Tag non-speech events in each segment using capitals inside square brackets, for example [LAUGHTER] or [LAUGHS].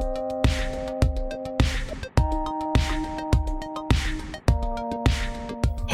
thank you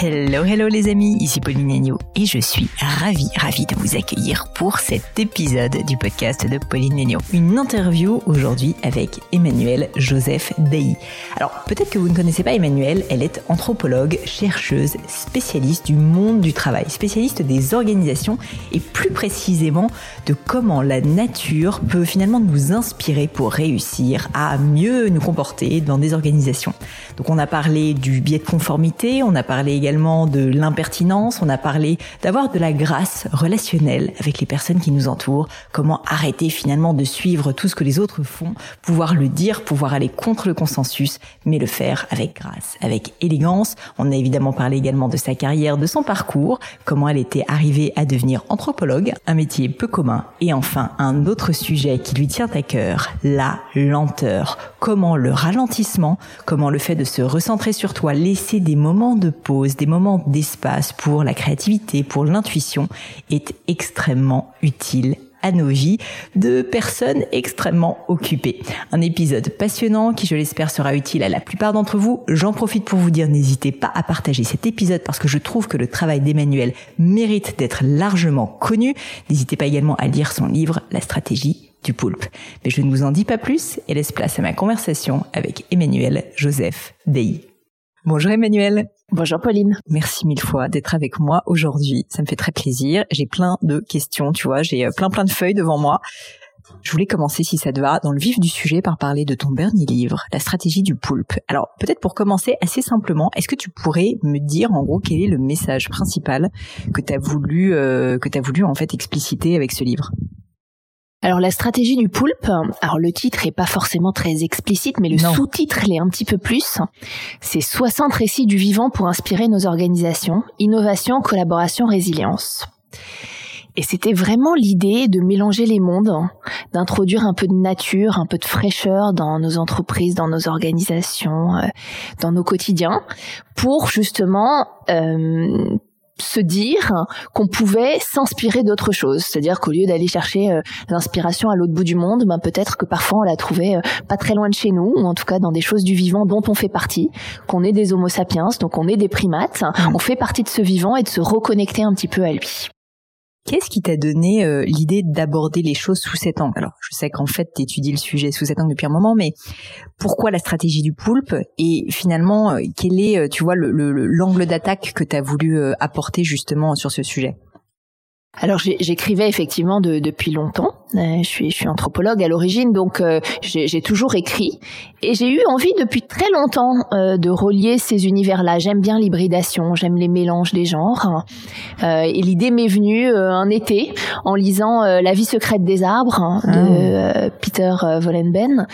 Hello, hello les amis, ici Pauline Agneau et je suis ravie, ravie de vous accueillir pour cet épisode du podcast de Pauline Agneau. Une interview aujourd'hui avec Emmanuel Joseph Day. Alors peut-être que vous ne connaissez pas Emmanuel, elle est anthropologue, chercheuse, spécialiste du monde du travail, spécialiste des organisations et plus précisément de comment la nature peut finalement nous inspirer pour réussir à mieux nous comporter dans des organisations. Donc on a parlé du biais de conformité, on a parlé également de l'impertinence, on a parlé d'avoir de la grâce relationnelle avec les personnes qui nous entourent, comment arrêter finalement de suivre tout ce que les autres font, pouvoir le dire, pouvoir aller contre le consensus, mais le faire avec grâce, avec élégance. On a évidemment parlé également de sa carrière, de son parcours, comment elle était arrivée à devenir anthropologue, un métier peu commun, et enfin un autre sujet qui lui tient à cœur, la lenteur. Comment le ralentissement, comment le fait de se recentrer sur toi, laisser des moments de pause, des moments d'espace pour la créativité, pour l'intuition, est extrêmement utile à nos vies de personnes extrêmement occupées. Un épisode passionnant qui, je l'espère, sera utile à la plupart d'entre vous. J'en profite pour vous dire, n'hésitez pas à partager cet épisode parce que je trouve que le travail d'Emmanuel mérite d'être largement connu. N'hésitez pas également à lire son livre La stratégie du poulpe. Mais je ne vous en dis pas plus et laisse place à ma conversation avec Emmanuel Joseph Dey. Bonjour Emmanuel. Bonjour Pauline. Merci mille fois d'être avec moi aujourd'hui. Ça me fait très plaisir. J'ai plein de questions, tu vois, j'ai euh, plein plein de feuilles devant moi. Je voulais commencer, si ça te va, dans le vif du sujet par parler de ton dernier livre, La stratégie du poulpe. Alors, peut-être pour commencer assez simplement, est-ce que tu pourrais me dire en gros quel est le message principal que tu as voulu euh, que tu as voulu en fait expliciter avec ce livre? Alors la stratégie du poulpe, alors le titre est pas forcément très explicite, mais le sous-titre l'est un petit peu plus. C'est 60 récits du vivant pour inspirer nos organisations, innovation, collaboration, résilience. Et c'était vraiment l'idée de mélanger les mondes, d'introduire un peu de nature, un peu de fraîcheur dans nos entreprises, dans nos organisations, euh, dans nos quotidiens, pour justement euh, se dire qu'on pouvait s'inspirer d'autre chose. C'est-à-dire qu'au lieu d'aller chercher euh, l'inspiration à l'autre bout du monde, ben peut-être que parfois on la trouvait euh, pas très loin de chez nous, ou en tout cas dans des choses du vivant dont on fait partie, qu'on est des homo sapiens, donc on est des primates, mmh. on fait partie de ce vivant et de se reconnecter un petit peu à lui. Qu'est-ce qui t'a donné euh, l'idée d'aborder les choses sous cet angle? Alors, je sais qu'en fait, tu étudies le sujet sous cet angle depuis un moment, mais pourquoi la stratégie du poulpe? Et finalement, euh, quel est, euh, tu vois, l'angle le, d'attaque que tu as voulu apporter justement sur ce sujet? Alors j'écrivais effectivement depuis longtemps. Euh, je suis, je suis anthropologue à l'origine, donc euh, j'ai toujours écrit. Et j'ai eu envie depuis très longtemps euh, de relier ces univers-là. J'aime bien l'hybridation, j'aime les mélanges des genres. et l'idée m'est venue un été en lisant La vie secrète des arbres hein, de ah. Peter Vollenben,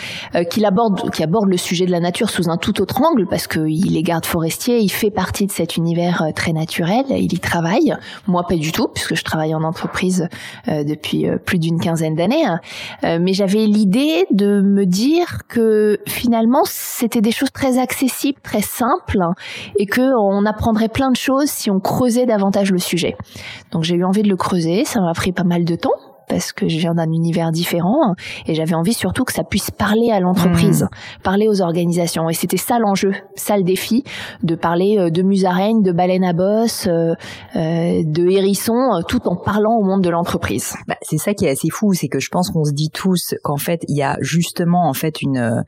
qui aborde, qui aborde le sujet de la nature sous un tout autre angle parce qu'il est garde forestier, il fait partie de cet univers très naturel, il y travaille. Moi, pas du tout, puisque je travaille en entreprise depuis plus d'une quinzaine d'années, hein. euh, mais j'avais l'idée de me dire que finalement c'était des choses très accessibles, très simples, et que on apprendrait plein de choses si on creusait davantage le sujet. Donc j'ai eu envie de le creuser, ça m'a pris pas mal de temps, parce que je viens d'un univers différent et j'avais envie surtout que ça puisse parler à l'entreprise, hmm. parler aux organisations. Et c'était ça l'enjeu, ça le défi, de parler euh, de musaraignes, de baleines à bosse, euh, euh, de hérissons, tout en parlant au monde de l'entreprise. Bah, c'est ça qui est assez fou, c'est que je pense qu'on se dit tous qu'en fait il y a justement en fait une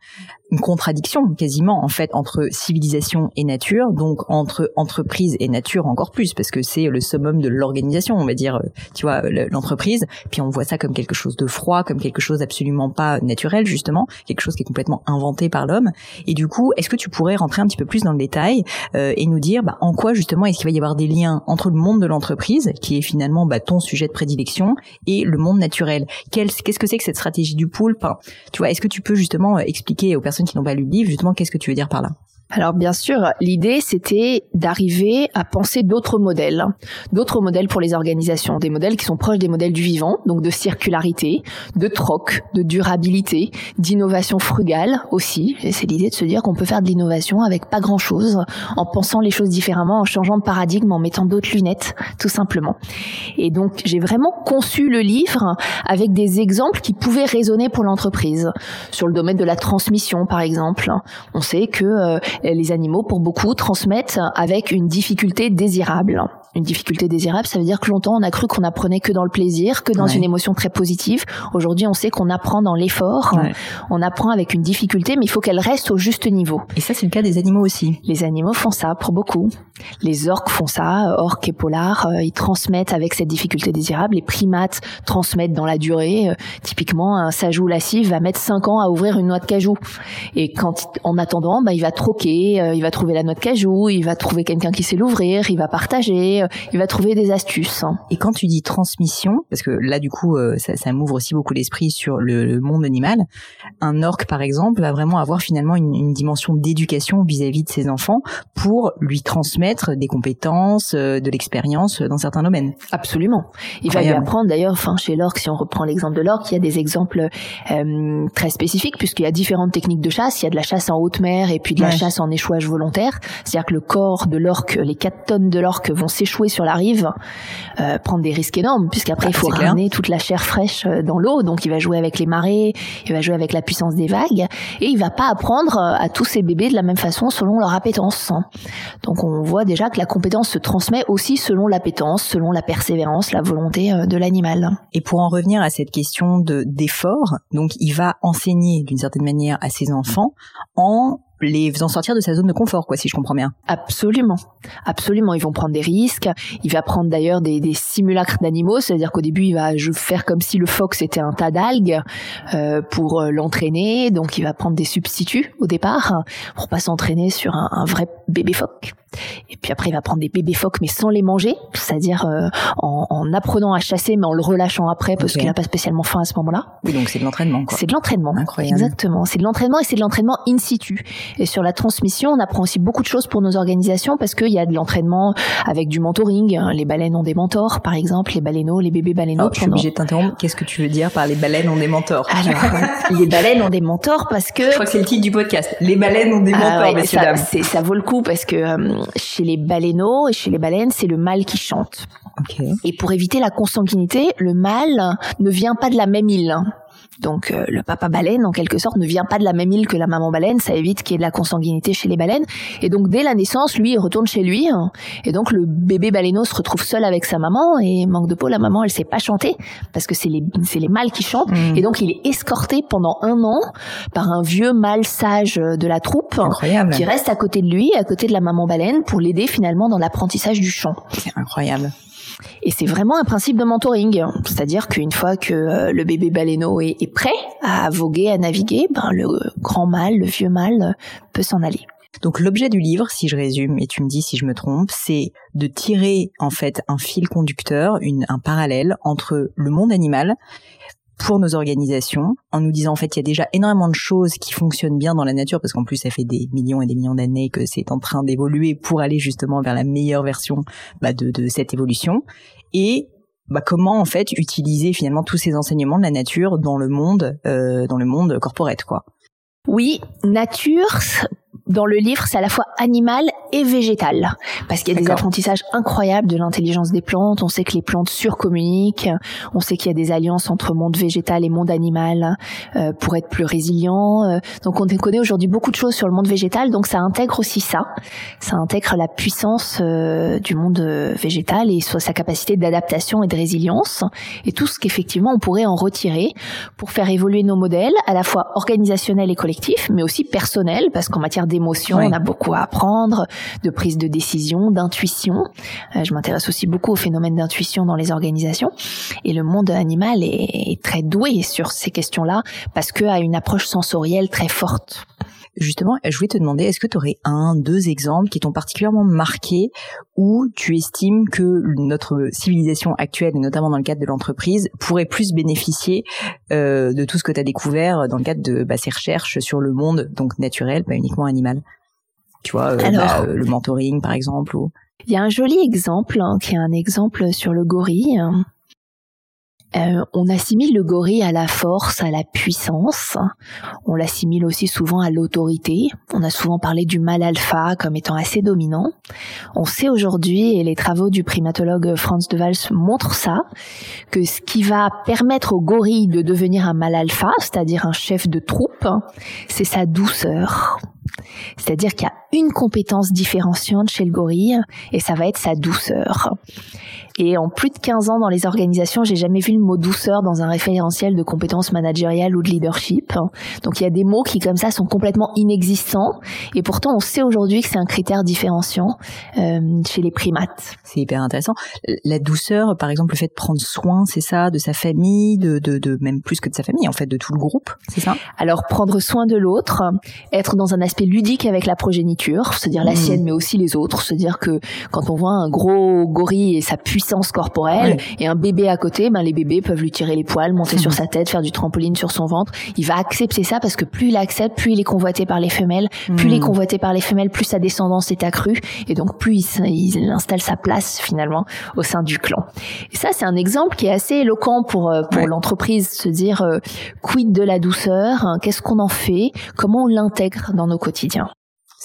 une contradiction quasiment en fait entre civilisation et nature, donc entre entreprise et nature encore plus parce que c'est le summum de l'organisation, on va dire, tu vois, l'entreprise. Puis on voit ça comme quelque chose de froid, comme quelque chose d'absolument pas naturel justement, quelque chose qui est complètement inventé par l'homme. Et du coup, est-ce que tu pourrais rentrer un petit peu plus dans le détail euh, et nous dire bah, en quoi justement est-ce qu'il va y avoir des liens entre le monde de l'entreprise, qui est finalement bah, ton sujet de prédilection, et le monde naturel? Qu'est-ce que c'est que cette stratégie du poulpe? Tu vois, est-ce que tu peux justement euh, expliquer aux personnes qui n'ont pas lu le livre, justement, qu'est-ce que tu veux dire par là? Alors bien sûr, l'idée c'était d'arriver à penser d'autres modèles, d'autres modèles pour les organisations, des modèles qui sont proches des modèles du vivant, donc de circularité, de troc, de durabilité, d'innovation frugale aussi. Et c'est l'idée de se dire qu'on peut faire de l'innovation avec pas grand-chose, en pensant les choses différemment, en changeant de paradigme, en mettant d'autres lunettes, tout simplement. Et donc j'ai vraiment conçu le livre avec des exemples qui pouvaient résonner pour l'entreprise. Sur le domaine de la transmission, par exemple, on sait que euh, les animaux, pour beaucoup, transmettent avec une difficulté désirable. Une difficulté désirable, ça veut dire que longtemps on a cru qu'on apprenait que dans le plaisir, que dans une émotion très positive. Aujourd'hui, on sait qu'on apprend dans l'effort, on apprend avec une difficulté, mais il faut qu'elle reste au juste niveau. Et ça, c'est le cas des animaux aussi. Les animaux font ça pour beaucoup. Les orques font ça, orques et polars, euh, ils transmettent avec cette difficulté désirable. Les primates transmettent dans la durée. Euh, typiquement, un sajou lascif va mettre 5 ans à ouvrir une noix de cajou. Et quand, en attendant, bah, il va troquer, euh, il va trouver la noix de cajou, il va trouver quelqu'un qui sait l'ouvrir, il va partager, il va trouver des astuces. Et quand tu dis transmission, parce que là du coup euh, ça, ça m'ouvre aussi beaucoup l'esprit sur le, monde animal, un orque par exemple va vraiment avoir finalement une, une dimension d'éducation vis-à-vis de ses enfants pour lui transmettre des compétences, euh, de l'expérience dans certains domaines. Absolument. Il va lui apprendre d'ailleurs, enfin chez l'orque, si on reprend l'exemple de l'orque, il y a des exemples euh, très spécifiques puisqu'il y a différentes techniques de chasse. Il y a de la chasse en haute mer et puis de la chasse en échouage volontaire. C'est-à-dire que le corps de l'orque, les 4 tonnes de l'orque vont s'échouer sur la rive, euh, prendre des risques énormes, puisqu'après il ah, faut ramener toute la chair fraîche euh, dans l'eau, donc il va jouer avec les marées, il va jouer avec la puissance des vagues, et il va pas apprendre euh, à tous ces bébés de la même façon selon leur appétence. Donc on voit déjà que la compétence se transmet aussi selon l'appétence, selon la persévérance, la volonté de l'animal. Et pour en revenir à cette question de d'effort, donc il va enseigner d'une certaine manière à ses enfants en les faisant sortir de sa zone de confort, quoi, si je comprends bien. Absolument, absolument. Ils vont prendre des risques. Il va prendre d'ailleurs des, simulacres d'animaux, c'est-à-dire qu'au début, il va faire comme si le phoque c'était un tas d'algues euh, pour euh, l'entraîner. Donc, il va prendre des substituts au départ pour pas s'entraîner sur un, un vrai bébé phoque. Et puis après, il va prendre des bébés phoques, mais sans les manger, c'est-à-dire euh, en, en, apprenant à chasser, mais en le relâchant après, parce qu'il n'a pas spécialement faim à ce moment-là. Oui, donc c'est de l'entraînement. C'est de l'entraînement. Incroyable. Exactement. C'est de l'entraînement et c'est de l'entraînement in situ. Et sur la transmission, on apprend aussi beaucoup de choses pour nos organisations parce qu'il y a de l'entraînement avec du mentoring. Les baleines ont des mentors, par exemple, les baleineaux, les bébés baleineaux. je suis obligée de t'interrompre. Qu'est-ce que tu veux dire par les baleines ont des mentors? Alors, les baleines ont des mentors parce que. Je crois que c'est le titre du podcast. Les baleines ont des ah mentors, messieurs ça, Ça vaut le coup parce que euh, chez les baleineaux et chez les baleines, c'est le mâle qui chante. Et pour éviter la consanguinité, le mâle ne vient pas de la même île. Donc euh, le papa baleine, en quelque sorte, ne vient pas de la même île que la maman baleine, ça évite qu'il y ait de la consanguinité chez les baleines. Et donc dès la naissance, lui, il retourne chez lui. et donc le bébé baleineau se retrouve seul avec sa maman. Et manque de peau, la maman, elle sait pas chanter parce que c'est les c'est les mâles qui chantent. Mm. Et donc il est escorté pendant un an par un vieux mâle sage de la troupe incroyable. qui reste à côté de lui, à côté de la maman baleine, pour l'aider finalement dans l'apprentissage du chant. C'est incroyable. Et c'est vraiment un principe de mentoring, c'est-à-dire qu'une fois que euh, le bébé baleineau est, prêt à voguer, à naviguer, ben le grand mâle, le vieux mâle peut s'en aller. Donc l'objet du livre, si je résume, et tu me dis si je me trompe, c'est de tirer en fait un fil conducteur, un parallèle entre le monde animal pour nos organisations en nous disant en fait il y a déjà énormément de choses qui fonctionnent bien dans la nature parce qu'en plus ça fait des millions et des millions d'années que c'est en train d'évoluer pour aller justement vers la meilleure version bah, de, cette évolution et bah, comment en fait utiliser finalement tous ces enseignements de la nature dans le monde euh, dans le monde corporate quoi. Oui, nature, dans le livre, c'est à la fois animal et végétal, parce qu'il y a des apprentissages incroyables de l'intelligence des plantes. On sait que les plantes surcommuniquent. On sait qu'il y a des alliances entre monde végétal et monde animal euh, pour être plus résilient. Euh, donc, on connaît aujourd'hui beaucoup de choses sur le monde végétal. Donc, ça intègre aussi ça. Ça intègre la puissance euh, du monde végétal et sa capacité d'adaptation et de résilience et tout ce qu'effectivement on pourrait en retirer pour faire évoluer nos modèles, à la fois organisationnels et collectifs, mais aussi personnels, parce qu'en matière d'émotion, on a beaucoup à apprendre, de prise de décision, d'intuition. Euh, je m'intéresse aussi beaucoup au phénomène d'intuition dans les organisations. Et le monde animal est, très doué sur ces questions-là parce a une approche sensorielle très forte. Justement, je voulais te demander, est-ce que tu aurais un, deux exemples qui t'ont particulièrement marqué où tu estimes que notre civilisation actuelle, et notamment dans le cadre de l'entreprise, pourrait plus bénéficier euh, de tout ce que tu as découvert dans le cadre de bah, ces recherches sur le monde, donc naturel, pas uniquement animal? Tu vois, bah, le mentoring par exemple ou... Il y a un joli exemple hein, qui est un exemple sur le gorille. Euh, on assimile le gorille à la force, à la puissance. On l'assimile aussi souvent à l'autorité. On a souvent parlé du mal alpha comme étant assez dominant. On sait aujourd'hui, et les travaux du primatologue Franz de Waals montrent ça, que ce qui va permettre au gorille de devenir un mal alpha, c'est-à-dire un chef de troupe, c'est sa douceur. C'est-à-dire qu'il y a une compétence différenciante chez le gorille et ça va être sa douceur. Et en plus de 15 ans dans les organisations, j'ai jamais vu le mot douceur dans un référentiel de compétences managériales ou de leadership. Donc il y a des mots qui comme ça sont complètement inexistants et pourtant on sait aujourd'hui que c'est un critère différenciant euh, chez les primates. C'est hyper intéressant. La douceur, par exemple, le fait de prendre soin, c'est ça, de sa famille, de, de, de même plus que de sa famille, en fait, de tout le groupe, c'est ça? Alors prendre soin de l'autre, être dans un aspect ludique avec la progéniture, c'est-à-dire la mmh. sienne mais aussi les autres, c'est-à-dire que quand on voit un gros gorille et sa puissance puissance corporelle et un bébé à côté, ben les bébés peuvent lui tirer les poils, monter sur [LAUGHS] sa tête, faire du trampoline sur son ventre. Il va accepter ça parce que plus il accepte, plus il est convoité par les femelles, plus il est hmm. convoité par les femelles, plus sa descendance est accrue et donc plus il, installe sa place finalement au sein du clan. Et ça c'est un exemple qui est assez éloquent pour euh, pour l'entreprise se dire euh, quid de la douceur, hein, qu'est-ce qu'on en fait, comment on l'intègre dans nos quotidiens.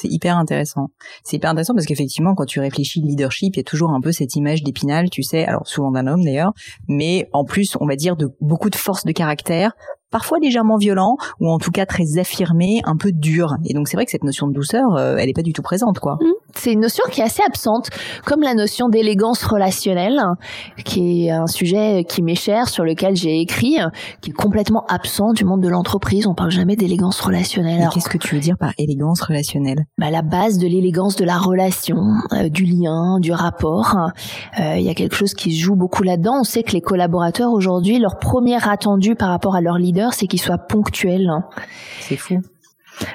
C'est hyper intéressant. C'est hyper intéressant parce qu'effectivement, quand tu réfléchis leadership, il y a toujours un peu cette image d'épinal, tu sais, alors souvent d'un homme d'ailleurs, mais en plus, on va dire de beaucoup de force de caractère, parfois légèrement violent ou en tout cas très affirmé, un peu dur. Et donc c'est vrai que cette notion de douceur, euh, elle est pas du tout présente, quoi. Mmh. C'est une notion qui est assez absente, comme la notion d'élégance relationnelle, qui est un sujet qui m'est cher, sur lequel j'ai écrit, qui est complètement absent du monde de l'entreprise. On parle jamais d'élégance relationnelle. Qu'est-ce que tu veux dire par élégance relationnelle? Bah, La base de l'élégance de la relation, euh, du lien, du rapport. Euh, il y a quelque chose qui se joue beaucoup là-dedans. On sait que les collaborateurs aujourd'hui, leur premier attendu par rapport à leur leader c'est qu'il soit ponctuel. C'est fou.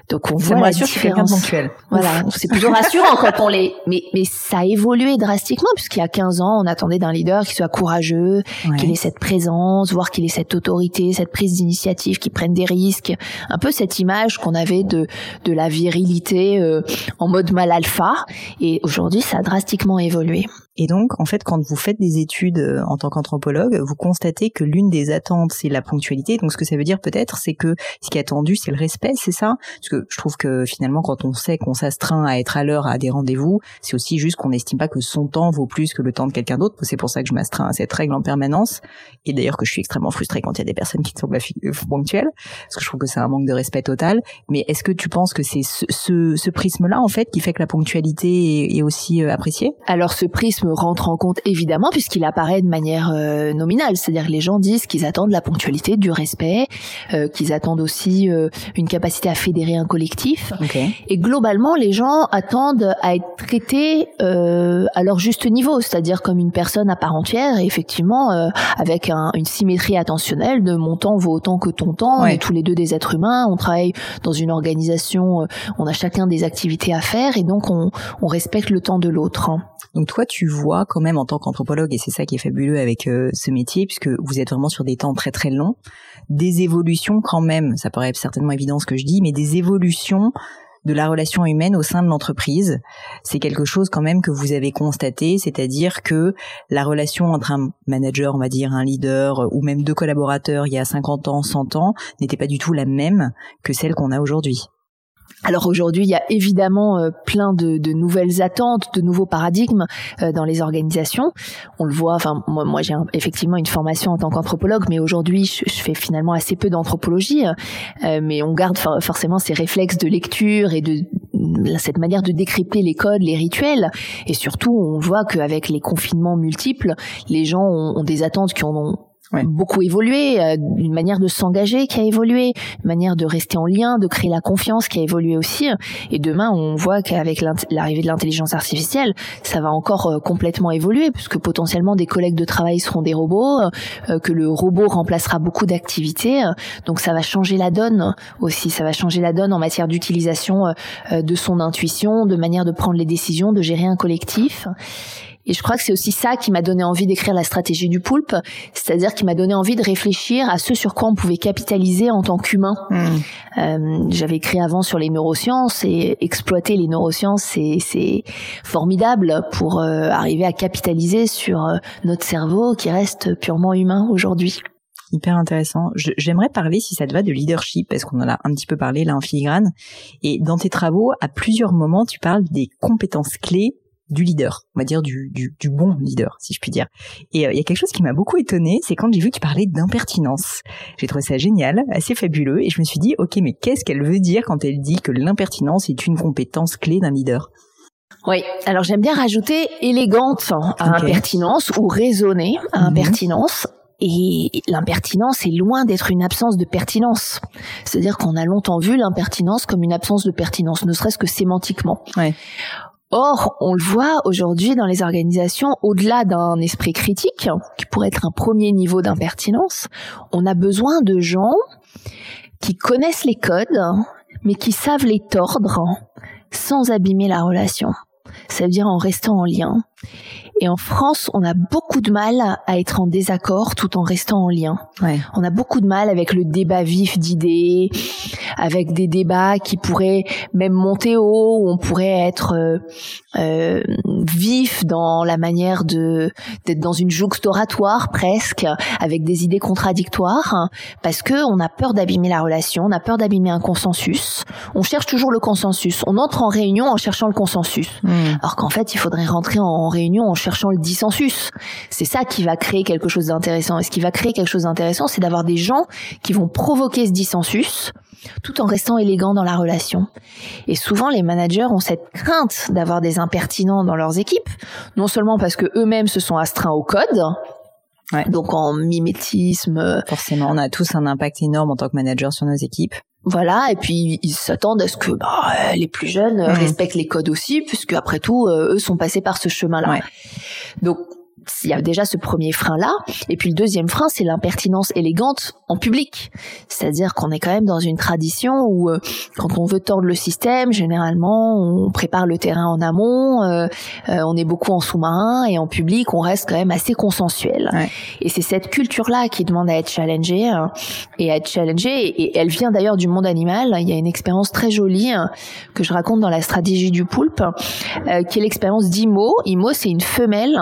Donc on voit la différence. [LAUGHS] Voilà, c'est plutôt rassurant quand on les. Mais mais ça a évolué drastiquement puisqu'il y a 15 ans, on attendait d'un leader qui soit courageux, qu'il ait cette présence, voire qu'il ait cette autorité, cette prise d'initiative, qu'il prenne des risques. Un peu cette image qu'on avait de de la virilité euh, en mode mal alpha. Et aujourd'hui, ça a drastiquement évolué. Et donc, en fait, quand vous faites des études euh, en tant qu'anthropologue, vous constatez que l'une des attentes, c'est la ponctualité. Donc, ce que ça veut dire peut-être, c'est que ce qui est attendu, c'est le respect, c'est ça? Parce que je trouve que finalement, quand on sait qu'on s'astreint à être à l'heure à des rendez-vous, c'est aussi juste qu'on n'estime pas que son temps vaut plus que le temps de quelqu'un d'autre. C'est pour ça que je m'astreins à cette règle en permanence. Et d'ailleurs que je suis extrêmement frustrée quand il y a des personnes qui ne sont pas euh, ponctuelles, parce que je trouve que c'est un manque de respect total. Mais est-ce que tu penses que c'est ce, ce, ce prisme-là, en fait, qui fait que la ponctualité est, est aussi euh, appréciée? Alors, ce prisme rentre en compte évidemment puisqu'il apparaît de manière euh, nominale, c'est-à-dire que les gens disent qu'ils attendent la ponctualité, du respect, euh, qu'ils attendent aussi euh, une capacité à fédérer un collectif. Et globalement, les gens attendent à être traités à leur juste niveau, c'est-à-dire comme une personne à part entière et effectivement avec une symétrie attentionnelle de mon temps vaut autant que ton temps. On est tous les deux des êtres humains, on travaille dans une organisation, on a chacun des activités à faire et donc on, on respecte le temps de l'autre. Donc toi, tu vois quand même en tant qu'anthropologue, et c'est ça qui est fabuleux avec euh, ce métier, puisque vous êtes vraiment sur des temps très très longs, des évolutions quand même, ça paraît certainement évident ce que je dis, mais des évolutions de la relation humaine au sein de l'entreprise. C'est quelque chose quand même que vous avez constaté, c'est-à-dire que la relation entre un manager, on va dire, un leader, ou même deux collaborateurs il y a 50 ans, 100 ans, n'était pas du tout la même que celle qu'on a aujourd'hui. Alors aujourd'hui, il y a évidemment euh, plein de, nouvelles attentes, de nouveaux paradigmes euh, dans les organisations. On le voit. Enfin, moi, moi j'ai effectivement une formation en tant qu'anthropologue, mais aujourd'hui, je, fais finalement assez peu d'anthropologie. Euh, mais on garde forcément ces réflexes de lecture et de cette manière de décrypter les codes, les rituels. Et surtout, on voit qu'avec les confinements multiples, les gens ont, ont des attentes qui en ont beaucoup évolué, euh, une manière de s'engager qui a évolué, une manière de rester en lien, de créer la confiance qui a évolué aussi. Et demain, on voit qu'avec l'arrivée de l'intelligence artificielle, ça va encore euh, complètement évoluer, puisque potentiellement des collègues de travail seront des robots, euh, que le robot remplacera beaucoup d'activités. Donc ça va changer la donne aussi, ça va changer la donne en matière d'utilisation de son intuition, de manière de prendre les décisions, de gérer un collectif. Et je crois que c'est aussi ça qui m'a donné envie d'écrire la stratégie du poulpe, c'est-à-dire qui m'a donné envie de réfléchir à ce sur quoi on pouvait capitaliser en tant qu'humain. Hmm. Euh, J'avais écrit avant sur les neurosciences et exploiter les neurosciences, c'est formidable pour euh, arriver à capitaliser sur euh, notre cerveau qui reste purement humain aujourd'hui. Hyper intéressant. J'aimerais parler, si ça te va, de leadership, parce qu'on en a un petit peu parlé là en filigrane. Et dans tes travaux, à plusieurs moments, tu parles des compétences clés du leader, on va dire du, du, du bon leader, si je puis dire. Et euh, il y a quelque chose qui m'a beaucoup étonné, c'est quand j'ai vu que tu parlais d'impertinence. J'ai trouvé ça génial, assez fabuleux, et je me suis dit, ok, mais qu'est-ce qu'elle veut dire quand elle dit que l'impertinence est une compétence clé d'un leader? Oui, alors j'aime bien rajouter élégante à impertinence ou raisonnée à mhm. impertinence. Et l'impertinence est loin d'être une absence de pertinence. C'est-à-dire qu'on a longtemps vu l'impertinence comme une absence de pertinence, ne serait-ce que sémantiquement. Ouais. Or, on le voit aujourd'hui dans les organisations, au-delà d'un esprit critique, qui pourrait être un premier niveau d'impertinence, on a besoin de gens qui connaissent les codes, mais qui savent les tordre sans abîmer la relation. Ça veut dire en restant en lien et en France, on a beaucoup de mal à être en désaccord tout en restant en lien. Ouais. On a beaucoup de mal avec le débat vif d'idées, avec des débats qui pourraient même monter haut, où on pourrait être euh, vif dans la manière de d'être dans une oratoire presque, avec des idées contradictoires, parce que on a peur d'abîmer la relation, on a peur d'abîmer un consensus. On cherche toujours le consensus. On entre en réunion en cherchant le consensus, hmm. alors qu'en fait, il faudrait rentrer en réunion en cherchant le dissensus. C'est ça qui va créer quelque chose d'intéressant. Et ce qui va créer quelque chose d'intéressant, c'est d'avoir des gens qui vont provoquer ce dissensus tout en restant élégants dans la relation. Et souvent, les managers ont cette crainte d'avoir des impertinents dans leurs équipes, non seulement parce que eux-mêmes se sont astreints au code, Donc en mimétisme. Forcément, on a tous un impact énorme en tant que manager sur nos équipes. Voilà, et puis ils s'attendent à ce que bah, les plus jeunes mmh. respectent les codes aussi, puisque après tout, euh, eux sont passés par ce chemin-là. Donc il y a déjà ce premier frein là et puis le deuxième frein c'est l'impertinence élégante en public. C'est-à-dire qu'on est quand même dans une tradition où euh, quand on veut tordre le système généralement on prépare le terrain en amont euh, euh, on est beaucoup en sous-marin et en public on reste quand même assez consensuel. Et c'est cette culture là qui demande à être challengée hein, et à être challengée. Et, elle vient d'ailleurs du monde animal. Il y a une expérience très jolie hein, que je raconte dans la stratégie du poulpe qui est l'expérience d'Imo. Imo c'est une femelle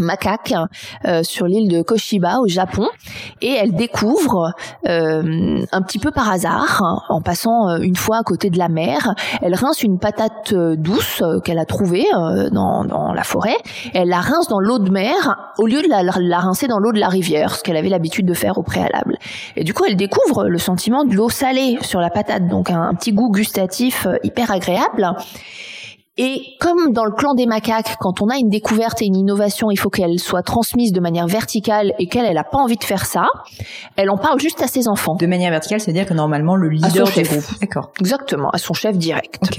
macaque euh, sur l'île de Koshiba au Japon. Et elle découvre euh, un petit peu par hasard en passant euh, une fois à côté de la mer elle rince une patate douce qu'elle a trouvée dans, dans, la forêt. Elle la rince dans l'eau de mer au lieu de la, la rincer dans l'eau de la rivière ce qu'elle avait l'habitude de faire au préalable. Et du coup elle découvre le sentiment de l'eau salée sur la patate. Donc un petit goût gustatif hyper agréable et comme dans le clan des macaques, quand on a une découverte et une innovation, il faut qu'elle soit transmise de manière verticale et qu'elle, elle a pas envie de faire ça, elle en parle juste à ses enfants. De manière verticale, c'est-à-dire que normalement le leader du groupe. D'accord. Exactement, à son chef direct. Ok.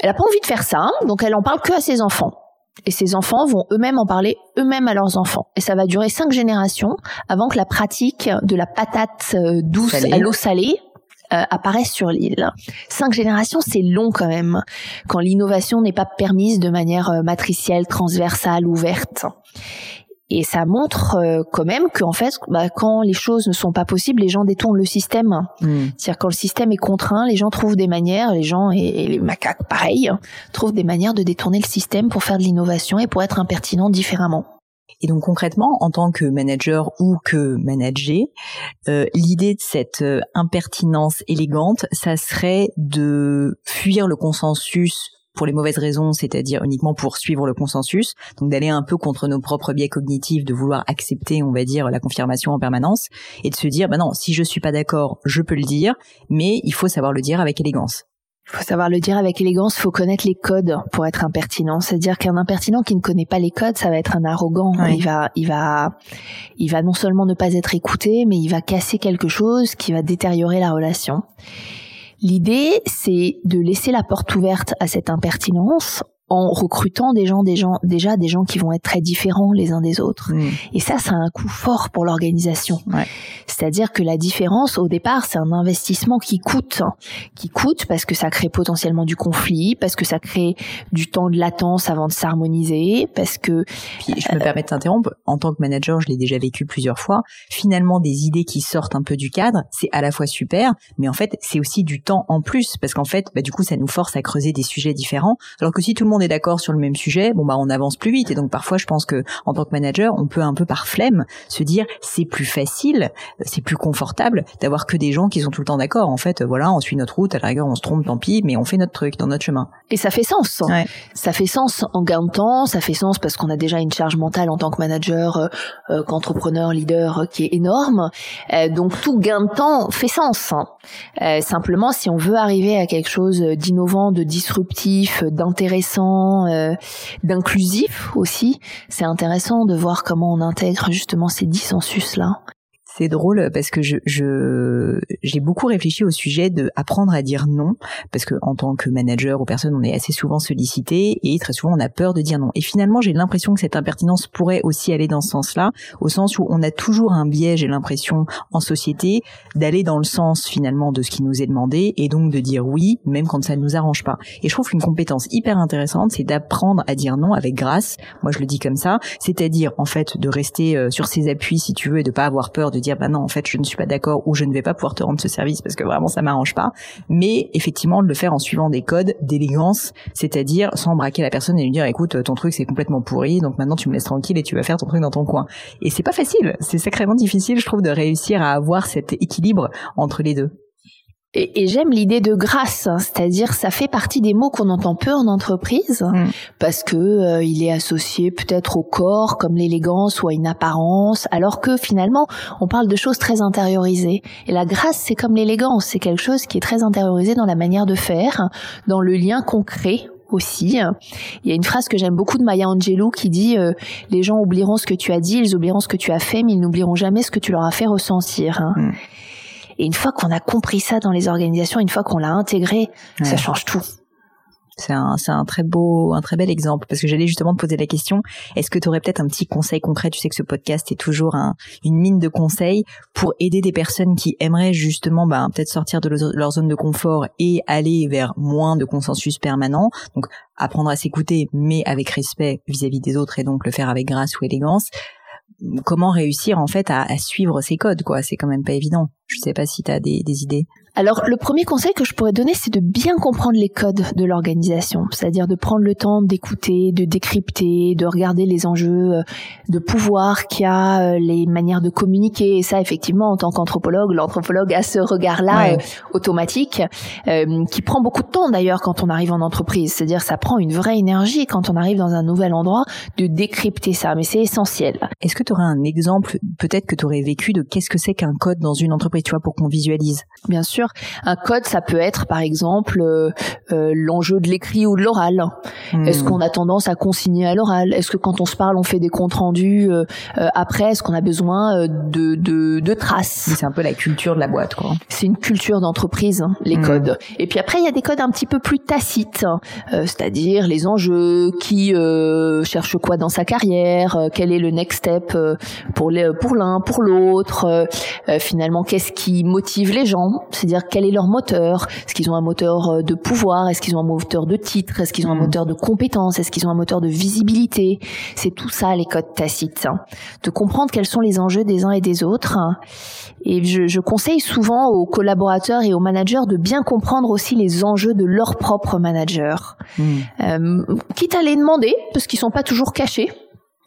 Elle a pas envie de faire ça, donc elle en parle que à ses enfants. Et ses enfants vont eux-mêmes en parler eux-mêmes à leurs enfants. Et ça va durer cinq générations avant que la pratique de la patate euh, douce à l'eau salée euh, apparaissent sur l'île. Cinq générations, c'est long quand même, quand l'innovation n'est pas permise de manière euh, matricielle, transversale, ouverte. Et ça montre euh, quand même qu'en fait, bah, quand les choses ne sont pas possibles, les gens détournent le système. Hmm. C'est-à-dire quand le système est contraint, les gens trouvent des manières, les gens et, les macaques pareil, trouvent des manières de détourner le système pour faire de l'innovation et pour être impertinents différemment. Et donc concrètement, en tant que manager ou que manager, euh, l'idée de cette euh, impertinence élégante, ça serait de fuir le consensus pour les mauvaises raisons, c'est-à-dire uniquement pour suivre le consensus, donc d'aller un peu contre nos propres biais cognitifs, de vouloir accepter, on va dire, la confirmation en permanence, et de se dire, bah non, si je suis pas d'accord, je peux le dire, mais il faut savoir le dire avec élégance. Il faut savoir le dire avec élégance, il faut connaître les codes pour être impertinent. C'est-à-dire qu'un impertinent qui ne connaît pas les codes, ça va être un arrogant. Il va, il va, il va non seulement ne pas être écouté, mais il va casser quelque chose qui va détériorer la relation. L'idée, c'est de laisser la porte ouverte à cette impertinence en recrutant des gens, des gens, déjà des gens qui vont être très différents les uns des autres. Mm. Et ça, c'est un coût fort pour l'organisation. Ouais. C'est-à-dire que la différence, au départ, c'est un investissement qui coûte, qui coûte parce que ça crée potentiellement du conflit, parce que ça crée du temps de latence avant de s'harmoniser, parce que Puis je me permets de t'interrompre. En tant que manager, je l'ai déjà vécu plusieurs fois. Finalement, des idées qui sortent un peu du cadre, c'est à la fois super, mais en fait, c'est aussi du temps en plus parce qu'en fait, bah, du coup, ça nous force à creuser des sujets différents. Alors que si tout le monde est d'accord sur le même sujet, bon bah on avance plus vite. Et donc parfois, je pense que en tant que manager, on peut un peu par flemme se dire c'est plus facile, c'est plus confortable d'avoir que des gens qui sont tout le temps d'accord. En fait, voilà, on suit notre route. À la rigueur, on se trompe, tant pis, mais on fait notre truc dans notre chemin. et ça fait sens. Ouais. Ça fait sens en gain de temps, ça fait sens parce qu'on a déjà une charge mentale en tant que manager, euh, euh, qu'entrepreneur, leader, euh, qui est énorme. Euh, donc tout gain de temps fait sens. hein. Simplement, si on veut arriver à quelque chose d'innovant, de disruptif, d'intéressant, euh, d'inclusif aussi, c'est intéressant de voir comment on intègre justement ces dissensus-là. C'est drôle parce que je j'ai beaucoup réfléchi au sujet de apprendre à dire non parce que en tant que manager ou personne on est assez souvent sollicité et très souvent on a peur de dire non. Et finalement j'ai l'impression que cette impertinence pourrait aussi aller dans ce sens-là au sens où on a toujours un biais j'ai l'impression en société d'aller dans le sens finalement de ce qui nous est demandé et donc de dire oui même quand ça ne nous arrange pas. Et je trouve qu'une compétence hyper intéressante c'est d'apprendre à dire non avec grâce. Moi je le dis comme ça. C'est-à-dire en fait de rester euh, sur ses appuis si tu veux et de pas avoir peur de dire bah non en fait je ne suis pas d'accord ou je ne vais pas pouvoir te rendre ce service parce que vraiment ça m'arrange pas. Mais effectivement de le faire en suivant des codes d'élégance c'est-à-dire sans braquer la personne et lui dire écoute ton truc c'est complètement pourri donc maintenant tu me laisses tranquille et tu vas faire ton truc dans ton coin. Et c'est pas facile. C'est sacrément difficile je trouve de réussir à avoir cet équilibre entre les deux Et, et j'aime l'idée de grâce, hein, c'est-à-dire ça fait partie des mots qu'on entend peu en entreprise Mm. parce que euh, il est associé peut-être au corps comme l'élégance ou à une apparence, alors que finalement on parle de choses très intériorisées. Et la grâce c'est comme l'élégance, c'est quelque chose qui est très intériorisé dans la manière de faire, dans le lien concret aussi. Il y a une phrase que j'aime beaucoup de Maya Angelou qui dit euh, les gens oublieront ce que tu as dit, ils oublieront ce que tu as fait, mais ils n'oublieront jamais ce que tu leur as fait ressentir. hein. Et une fois qu'on a compris ça dans les organisations, une fois qu'on l'a intégré, ça change tout. C'est un, c'est un très beau, un très bel exemple parce que j'allais justement te poser la question. Est-ce que tu aurais peut-être un petit conseil concret? Tu sais que ce podcast est toujours un- une mine de conseils pour aider des personnes qui aimeraient justement, ben, peut-être sortir de leur leur zone de confort et aller vers moins de consensus permanent. Donc, apprendre à s'écouter, mais avec respect vis-à-vis des autres et donc le faire avec grâce ou élégance. Comment réussir en fait à, à suivre ces codes quoi? C'est quand même pas évident. Je sais pas si tu des idées. Alors, le premier conseil que je pourrais donner, c'est de bien comprendre les codes de l'organisation, c'est-à-dire de prendre le temps d'écouter, de décrypter, de regarder les enjeux euh, de pouvoir qu'il y a, euh, les manières de communiquer. Et ça, effectivement, en tant qu'anthropologue, l'anthropologue a ce regard-là Ouais. euh, automatique, euh, qui prend beaucoup de temps d'ailleurs quand on arrive en entreprise. C'est-à-dire, ça prend une vraie énergie quand on arrive dans un nouvel endroit de décrypter ça, mais c'est essentiel. Est-ce que tu aurais un exemple, peut-être que tu aurais vécu, de qu'est-ce que c'est qu'un code dans une entreprise, tu vois, pour qu'on visualise? Bien sûr, un code, ça peut être par exemple euh, euh, l'enjeu de l'écrit ou de l'oral. Est-ce Hmm. qu'on a tendance à consigner à l'oral? Est-ce que quand on se parle, on fait des comptes rendus euh, après? Est-ce qu'on a besoin de, de, de traces? C'est un peu la culture de la boîte, quoi. C'est une culture d'entreprise, hein, les Mm. codes. Et puis après, il y a des codes un petit peu plus tacites, hein, c'est-à-dire les enjeux, qui cherche quoi dans sa carrière, quel est le next step pour les, pour l'un, pour l'autre. finalement, qu'est-ce qui motive les gens? C'est-à-dire quel est leur moteur Est-ce qu'ils ont un moteur euh, de pouvoir? Est-ce qu'ils ont un moteur de titre? Est-ce qu'ils ont un Mm. moteur de compétence Est-ce qu'ils ont un moteur de visibilité? C'est tout ça les codes tacites. hein. De comprendre quels sont les enjeux des uns et des autres. Et je, je conseille souvent aux collaborateurs et aux managers de bien comprendre aussi les enjeux de leur propre manager. Hmm. Euh, quitte à les demander, parce qu'ils sont pas toujours cachés.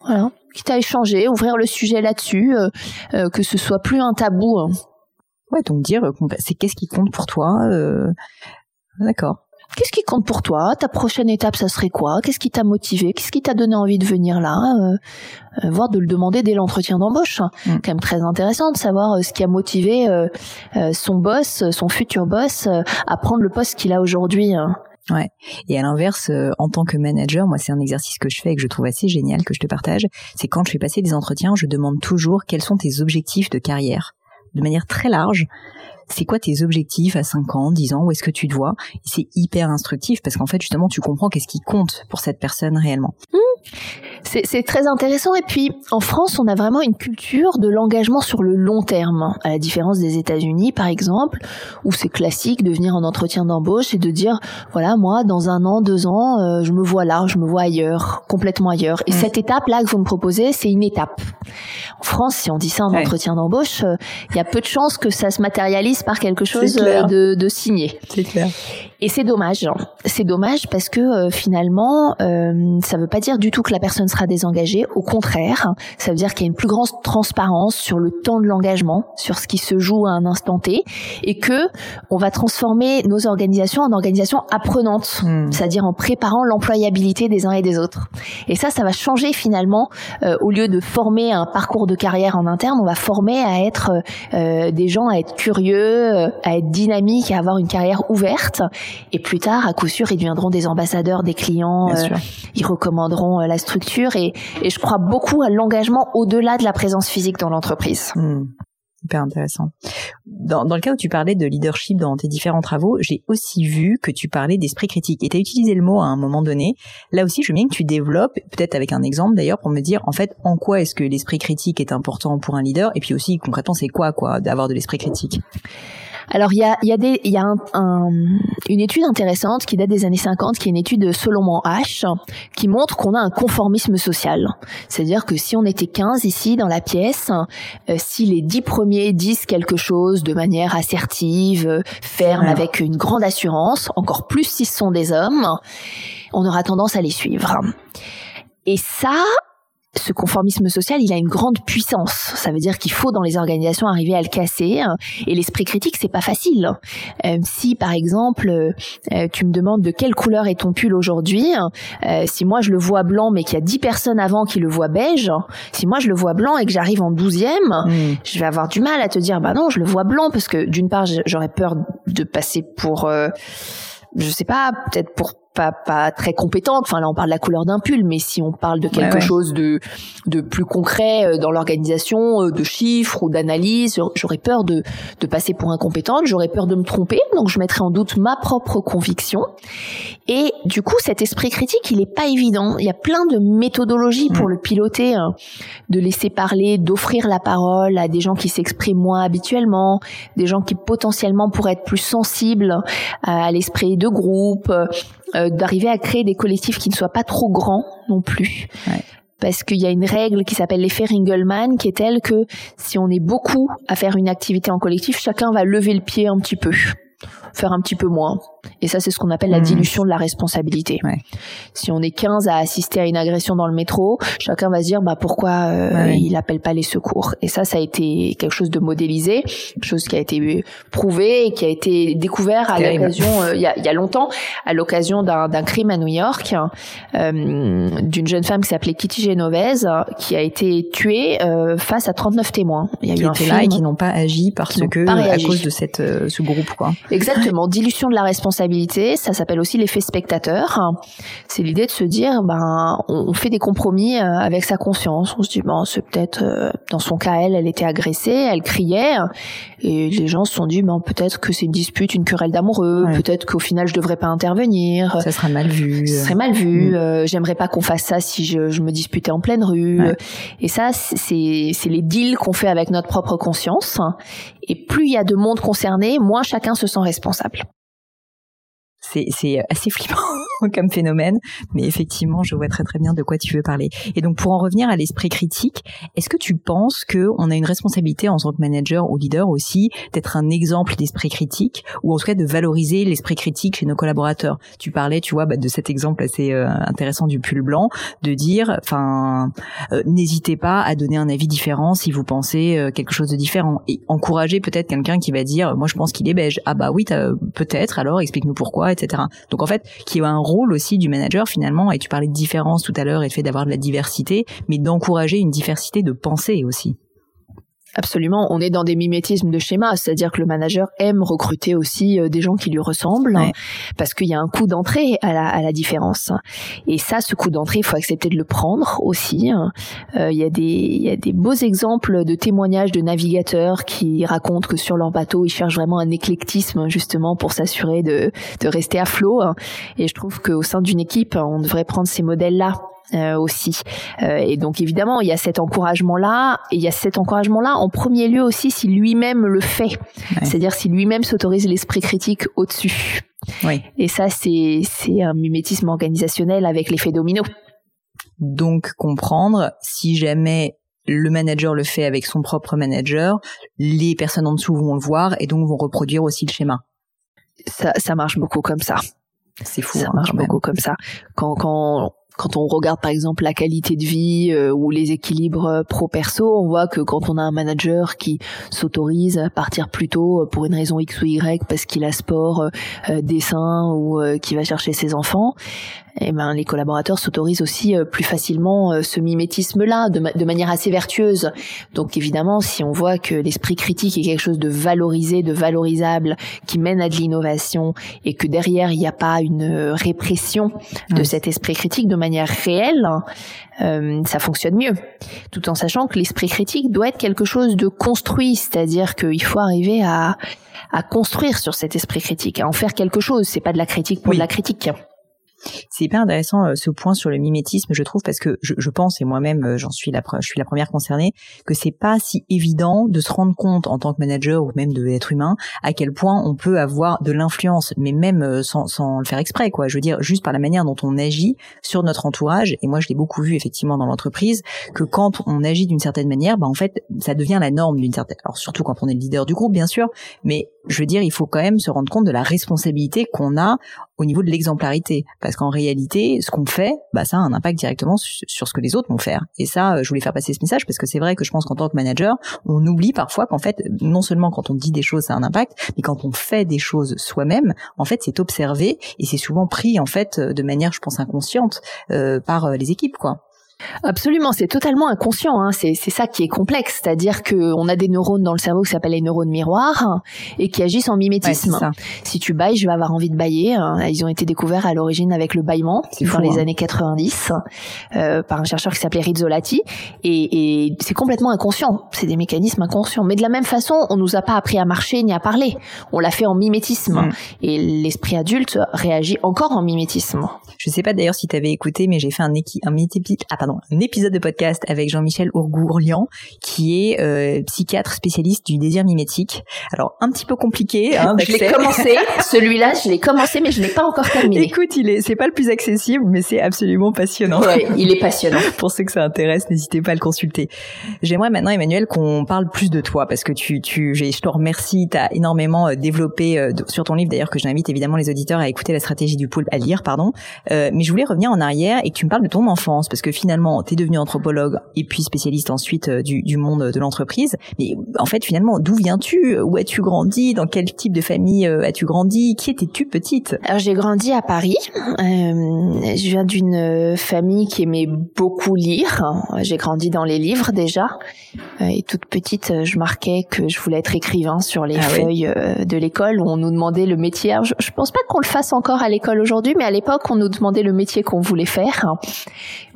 Voilà. Quitte à échanger, ouvrir le sujet là-dessus, euh, euh, que ce soit plus un tabou. hein. Ouais, donc dire, euh, c'est qu'est-ce qui compte pour toi euh, D'accord. Qu'est-ce qui compte pour toi? Ta prochaine étape, ça serait quoi? Qu'est-ce qui t'a motivé? Qu'est-ce qui t'a donné envie de venir là euh, euh, Voire de le demander dès l'entretien d'embauche? Mm. Quand même très intéressant de savoir ce qui a motivé euh, son boss, son futur boss, à prendre le poste qu'il a aujourd'hui. hein. Et à l'inverse, euh, en tant que manager, moi, c'est un exercice que je fais et que je trouve assez génial, que je te partage. C'est quand je fais passer des entretiens, je demande toujours quels sont tes objectifs de carrière, de manière très large. c'est quoi tes objectifs à 5 ans, 10 ans, où est-ce que tu te vois? C'est hyper instructif parce qu'en fait, justement, tu comprends qu'est-ce qui compte pour cette personne réellement. Mmh. C'est très intéressant. Et puis, en France, on a vraiment une culture de l'engagement sur le long terme, à la différence des États-Unis, par exemple, où c'est classique de venir en entretien d'embauche et de dire, voilà, moi, dans un an, deux ans, euh, je me vois là, je me vois ailleurs, complètement ailleurs. Et mmh. cette étape-là que vous me proposez, c'est une étape. En France, si on dit ça en entretien d'embauche, euh, il y a peu de chances que ça se matérialise par quelque chose euh, de, de signé. C'est clair. Et c'est dommage. C'est dommage parce que euh, finalement, euh, ça ne veut pas dire du tout que la personne sera désengagée. Au contraire, ça veut dire qu'il y a une plus grande transparence sur le temps de l'engagement, sur ce qui se joue à un instant T, et que on va transformer nos organisations en organisations apprenantes, hmm. c'est-à-dire en préparant l'employabilité des uns et des autres. Et ça, ça va changer finalement. Euh, au lieu de former un parcours de carrière en interne, on va former à être des gens à être curieux, à être dynamiques, à avoir une carrière ouverte et plus tard, à coup sûr, ils deviendront des ambassadeurs des clients. Euh, ils recommanderont euh, la structure. Et, et, je crois beaucoup à l'engagement au-delà de la présence physique dans l'entreprise. Hmm. Hyper intéressant. Dans, dans, le cas où tu parlais de leadership dans tes différents travaux, j'ai aussi vu que tu parlais d'esprit critique et tu as utilisé le mot à un moment donné. Là aussi, je veux bien que tu développes, peut-être avec un exemple d'ailleurs, pour me dire en fait en quoi est-ce que l'esprit critique est important pour un leader et puis aussi concrètement c'est quoi quoi d'avoir de l'esprit critique? Alors il y a, y a, des, y a un, une étude intéressante qui date des années 50, qui est une étude de Solomon H, qui montre qu'on a un conformisme social. C'est-à-dire que si on était 15 ici dans la pièce, euh, si les 10 premiers disent quelque chose de manière assertive, ferme, avec une grande assurance, encore plus si ce sont des hommes, on aura tendance à les suivre. Et ça, ce conformisme social, il a une grande puissance. Ça veut dire qu'il faut dans les organisations arriver à le casser. Et l'esprit critique, c'est pas facile. Euh, si par exemple, euh, tu me demandes de quelle couleur est ton pull aujourd'hui, euh, si moi je le vois blanc, mais qu'il y a dix personnes avant qui le voient beige, si moi je le vois blanc et que j'arrive en douzième, hmm. je vais avoir du mal à te dire, bah non, je le vois blanc parce que d'une part, j'aurais peur de passer pour je sais pas, peut-être pour pas pas très compétente. Enfin là, on parle de la couleur d'un pull, mais si on parle de quelque chose de de plus concret euh, dans l'organisation, euh, de chiffres ou d'analyse, j'aurais peur de de passer pour incompétente. J'aurais peur de me tromper, donc je mettrais en doute ma propre conviction. Et du coup, cet esprit critique, il est pas évident. Il y a plein de méthodologies pour le piloter, hein. de laisser parler, d'offrir la parole à des gens qui s'expriment moins habituellement, des gens qui potentiellement pourraient être plus sensibles à l'esprit de groupe euh, d'arriver à créer des collectifs qui ne soient pas trop grands non plus. Parce qu'il y a une règle qui s'appelle l'effet Ringelmann, qui est telle que si on est beaucoup à faire une activité en collectif, chacun va lever le pied un petit peu faire un petit peu moins. Et ça, c'est ce qu'on appelle la mmh. dilution de la responsabilité. Si on est 15 à assister à une agression dans le métro, chacun va se dire bah pourquoi euh, il appelle pas les secours? Et ça, ça a été quelque chose de modélisé, quelque chose qui a été prouvé et qui a été découvert à l'occasion euh, il, y a, y, a, longtemps, à l'occasion d'un crime à New York euh, d'une jeune femme qui s'appelait Kitty Genovese, qui a été tuée face à 39 témoins. Il y a qui eu un là et qui n'ont pas agi parce que à cause de cette ce groupe quoi. Exactement, dilution de la responsabilité, ça s'appelle aussi l'effet spectateur. C'est l'idée de se dire, ben, on fait des compromis euh, avec sa conscience. On se dit, ben, c'est peut-être, euh, dans son cas, elle, elle était agressée, elle criait, et les gens se sont dit, ben, peut-être que c'est une dispute, une querelle d'amoureux, peut-être qu'au final, je devrais pas intervenir. Ça sera mal vu. Ça serait mal vu. Mm. Euh, j'aimerais pas qu'on fasse ça si je, je, me disputais en pleine rue. Et ça, c'est les deals qu'on fait avec notre propre conscience. Et plus il y a de monde concerné, moins chacun se sent responsable. C'est assez flippant. [LAUGHS] comme phénomène, mais effectivement, je vois très très bien de quoi tu veux parler. Et donc, pour en revenir à l'esprit critique, est-ce que tu penses que on a une responsabilité en tant que manager ou leader aussi d'être un exemple d'esprit critique, ou en tout cas de valoriser l'esprit critique chez nos collaborateurs? Tu parlais, tu vois, bah, de cet exemple assez euh, intéressant du pull blanc, de dire, enfin, euh, n'hésitez pas à donner un avis différent si vous pensez euh, quelque chose de différent, et encourager peut-être quelqu'un qui va dire, moi je pense qu'il est beige. Ah bah oui, peut-être. Alors explique-nous pourquoi, etc. Donc en fait, qui a un rôle aussi du manager finalement, et tu parlais de différence tout à l'heure et le fait d'avoir de la diversité, mais d'encourager une diversité de pensée aussi. Absolument, on est dans des mimétismes de schéma, c'est-à-dire que le manager aime recruter aussi euh, des gens qui lui ressemblent, parce qu'il y a un coût d'entrée à la, à la différence. Et ça, ce coût d'entrée, il faut accepter de le prendre aussi. Euh, il, y a des, il y a des beaux exemples de témoignages de navigateurs qui racontent que sur leur bateau, ils cherchent vraiment un éclectisme justement pour s'assurer de, de rester à flot. Et je trouve qu'au sein d'une équipe, on devrait prendre ces modèles-là euh, aussi. Euh, et donc évidemment, il y a cet encouragement-là, et il y a cet encouragement-là en premier lieu aussi si lui-même le fait, c'est-à-dire si lui-même s'autorise l'esprit critique au-dessus. Oui. Et ça, c'est c'est un mimétisme organisationnel avec l'effet domino. Donc comprendre si jamais le manager le fait avec son propre manager, les personnes en dessous vont le voir et donc vont reproduire aussi le schéma. Ça, ça marche beaucoup comme ça. C'est fou. Ça hein, marche beaucoup comme ça. Quand, quand quand on regarde par exemple la qualité de vie euh, ou les équilibres euh, pro-perso, on voit que quand on a un manager qui s'autorise à partir plus tôt euh, pour une raison X ou Y parce qu'il a sport, dessin ou qui va chercher ses enfants, eh ben, les collaborateurs s'autorisent aussi euh, plus facilement euh, ce mimétisme-là de, de, manière assez vertueuse. Donc évidemment, si on voit que l'esprit critique est quelque chose de valorisé, de valorisable, qui mène à de l'innovation, et que derrière il n'y a pas une euh, répression de cet esprit critique de manière réelle, euh, ça fonctionne mieux. Tout en sachant que l'esprit critique doit être quelque chose de construit, c'est-à-dire qu'il faut arriver à, à construire sur cet esprit critique, à en faire quelque chose. C'est pas de la critique pour de la critique. C'est hyper intéressant euh, ce point sur le mimétisme, je trouve, parce que je, je pense et moi-même euh, j'en suis la je suis la première concernée que c'est pas si évident de se rendre compte en tant que manager ou même de être humain à quel point on peut avoir de l'influence, mais même euh, sans, sans le faire exprès, quoi. Je veux dire juste par la manière dont on agit sur notre entourage. Et moi, je l'ai beaucoup vu effectivement dans l'entreprise que quand on agit d'une certaine manière, bah en fait, ça devient la norme d'une certaine. Alors surtout quand on est le leader du groupe, bien sûr, mais je veux dire, il faut quand même se rendre compte de la responsabilité qu'on a au niveau de l'exemplarité, parce qu'en réalité, ce qu'on fait, bah ça a un impact directement sur ce que les autres vont faire. Et ça, euh, je voulais faire passer ce message parce que c'est vrai que je pense qu'en tant que manager, on oublie parfois qu'en fait, non seulement quand on dit des choses, ça a un impact, mais quand on fait des choses soi-même, en fait, c'est observé et c'est souvent pris en fait de manière, je pense, inconsciente euh, par euh, les équipes, quoi. Absolument, c'est totalement inconscient. Hein. C'est, ça qui est complexe, c'est-à-dire que on a des neurones dans le cerveau qui s'appellent les neurones miroirs et qui agissent en mimétisme. si tu bailles, je vais avoir envie de bailler. Hein. Ils ont été découverts à l'origine avec le bâillement dans les hein. années 90 euh, par un chercheur qui s'appelait Rizzolatti et, et c'est complètement inconscient. C'est des mécanismes inconscients. Mais de la même façon, on nous a pas appris à marcher ni à parler. On l'a fait en mimétisme mm. et l'esprit adulte réagit encore en mimétisme. Je sais pas d'ailleurs si tu avais écouté, mais j'ai fait un, un, ah, pardon, un épisode de podcast avec Jean-Michel Ourgourlian, qui est euh, psychiatre spécialiste du désir mimétique. Alors un petit peu compliqué. Hein, [LAUGHS] je l'ai commencé, celui-là, je l'ai commencé, mais je l'ai pas encore terminé. Écoute, il est, c'est pas le plus accessible, mais c'est absolument passionnant. Ouais, il est passionnant. [LAUGHS] Pour ceux que ça intéresse, n'hésitez pas à le consulter. J'aimerais maintenant, Emmanuel, qu'on parle plus de toi, parce que tu, tu, je te remercie, tu as énormément euh, développé euh, sur ton livre, d'ailleurs, que j'invite évidemment les auditeurs à écouter la stratégie du pool, à lire, pardon. mais je voulais revenir en arrière et que tu me parles de ton enfance, parce que finalement finalement, tu es devenu anthropologue et puis spécialiste ensuite euh, du, du monde de l'entreprise. Mais en fait, finalement, d'où viens-tu? Où as-tu grandi? Dans quel type de famille euh, as-tu grandi? Qui étais-tu petite? Alors, j'ai grandi à Paris. Euh, je viens d'une famille qui aimait beaucoup lire. J'ai grandi dans les livres déjà. et toute petite, je marquais que je voulais être écrivain sur les ah feuilles de l'école où on nous demandait le métier. je, je pense pas qu'on le fasse encore à l'école aujourd'hui, mais à l'époque, on nous demandait le métier qu'on voulait faire.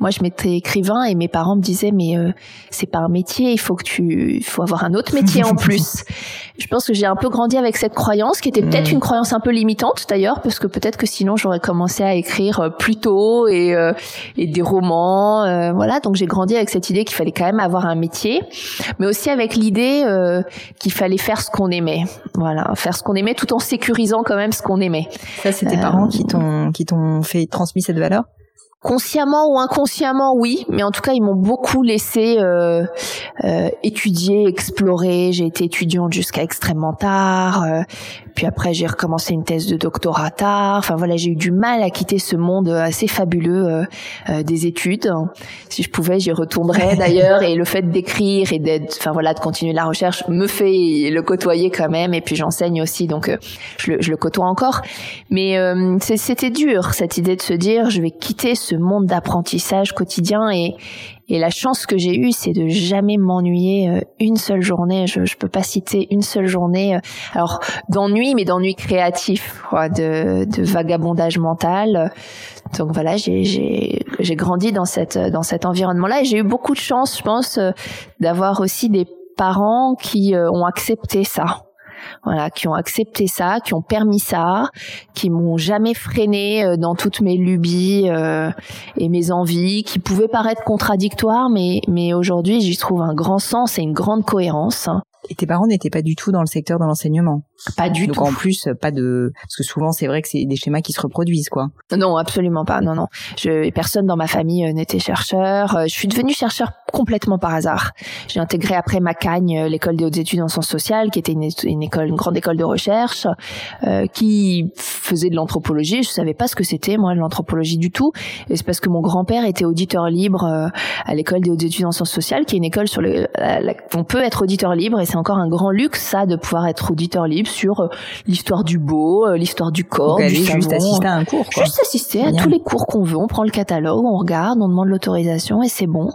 Moi, je m'étais écrivain et mes parents me disaient mais euh, c'est pas un métier, il faut que tu, il faut avoir un autre métier en plus. [LAUGHS] Je pense que j'ai un peu grandi avec cette croyance qui était peut-être mm. une croyance un peu limitante d'ailleurs parce que peut-être que sinon j'aurais commencé à écrire euh, plus tôt et euh, et des romans, voilà. Donc j'ai grandi avec cette idée qu'il fallait quand même avoir un métier, mais aussi avec l'idée qu'il fallait faire ce qu'on aimait, voilà, faire ce qu'on aimait tout en sécurisant quand même ce qu'on aimait. Ça, c'est tes parents qui t'ont qui t'ont fait transmis cette valeur? Consciemment ou inconsciemment, oui, mais en tout cas, ils m'ont beaucoup laissé euh, euh, étudier, explorer. J'ai été étudiante jusqu'à extrêmement tard. Euh, puis après, j'ai recommencé une thèse de doctorat tard. Enfin voilà, j'ai eu du mal à quitter ce monde assez fabuleux des études. Si je pouvais, j'y retournerais [LAUGHS] d'ailleurs. Et le fait d'écrire et d'être, enfin voilà, de continuer la recherche me fait le côtoyer quand même. Et puis j'enseigne aussi, donc je le, je le côtoie encore. Mais c'était dur cette idée de se dire, je vais quitter ce monde d'apprentissage quotidien et, et la chance que j'ai eue, c'est de jamais m'ennuyer euh, une seule journée. Je, je peux pas citer une seule journée, euh, alors d'ennui, mais d'ennui créatif, quoi, de, de vagabondage mental. Donc voilà, j'ai j'ai grandi dans cette dans cet environnement-là et j'ai eu beaucoup de chance, je pense, euh, d'avoir aussi des parents qui ont accepté ça voilà, qui ont accepté ça, qui ont permis ça, qui m'ont jamais freiné euh, dans toutes mes lubies euh, et mes envies, qui pouvaient paraître contradictoires, mais mais aujourd'hui j'y trouve un grand sens et une grande cohérence. Et tes parents n'étaient pas du tout dans le secteur de l'enseignement? Pas du tout. Donc en plus, pas de... Parce que souvent, c'est vrai que c'est des schémas qui se reproduisent, quoi. Non, absolument pas. Non, non. Je... Personne dans ma famille euh, n'était chercheur. Je suis devenue chercheur complètement par hasard. J'ai intégré après Macagne, euh, l'école des hautes études en sciences sociales, qui était une, une école, une grande école de recherche, euh, qui faisait de l'anthropologie. Je savais pas ce que c'était, moi, l'anthropologie du tout. Et c'est parce que mon grand-père était auditeur libre à l'école des hautes études en sciences sociales, qui est une école sur le... on peut être auditeur libre et c'est encore un grand luxe, ça, de pouvoir être auditeur libre sur euh, l'histoire du beau, euh, l'histoire du corps, du savon. juste assister à un cours. Quoi. Juste assister à tous les cours qu'on veut. On prend le catalogue, on regarde, on demande l'autorisation et c'est bon.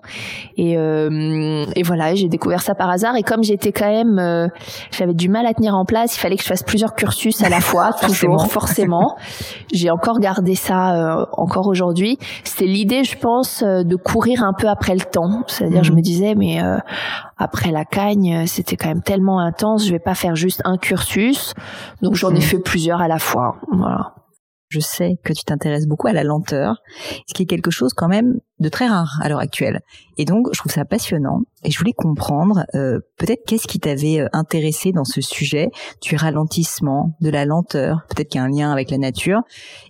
Et, euh, et voilà, j'ai découvert ça par hasard. Et comme j'étais quand même, euh, j'avais du mal à tenir en place, il fallait que je fasse plusieurs cursus à la [LAUGHS] fois, toujours, forcément. [LAUGHS] J'ai encore gardé ça euh, encore aujourd'hui. C'était l'idée, je pense, de courir un peu après le temps. C'est-à-dire, je mhm. me disais, mais après la cagne, c'était quand même tellement intense, je vais pas faire juste un cursus. Donc j'en ai mhm. fait plusieurs à la fois. Voilà je sais que tu t'intéresses beaucoup à la lenteur, ce qui est quelque chose quand même de très rare à l'heure actuelle. Et donc, je trouve ça passionnant et je voulais comprendre euh, peut-être qu'est-ce qui t'avait euh, intéressé dans ce sujet du ralentissement, de la lenteur, peut-être qu'il y a un lien avec la nature.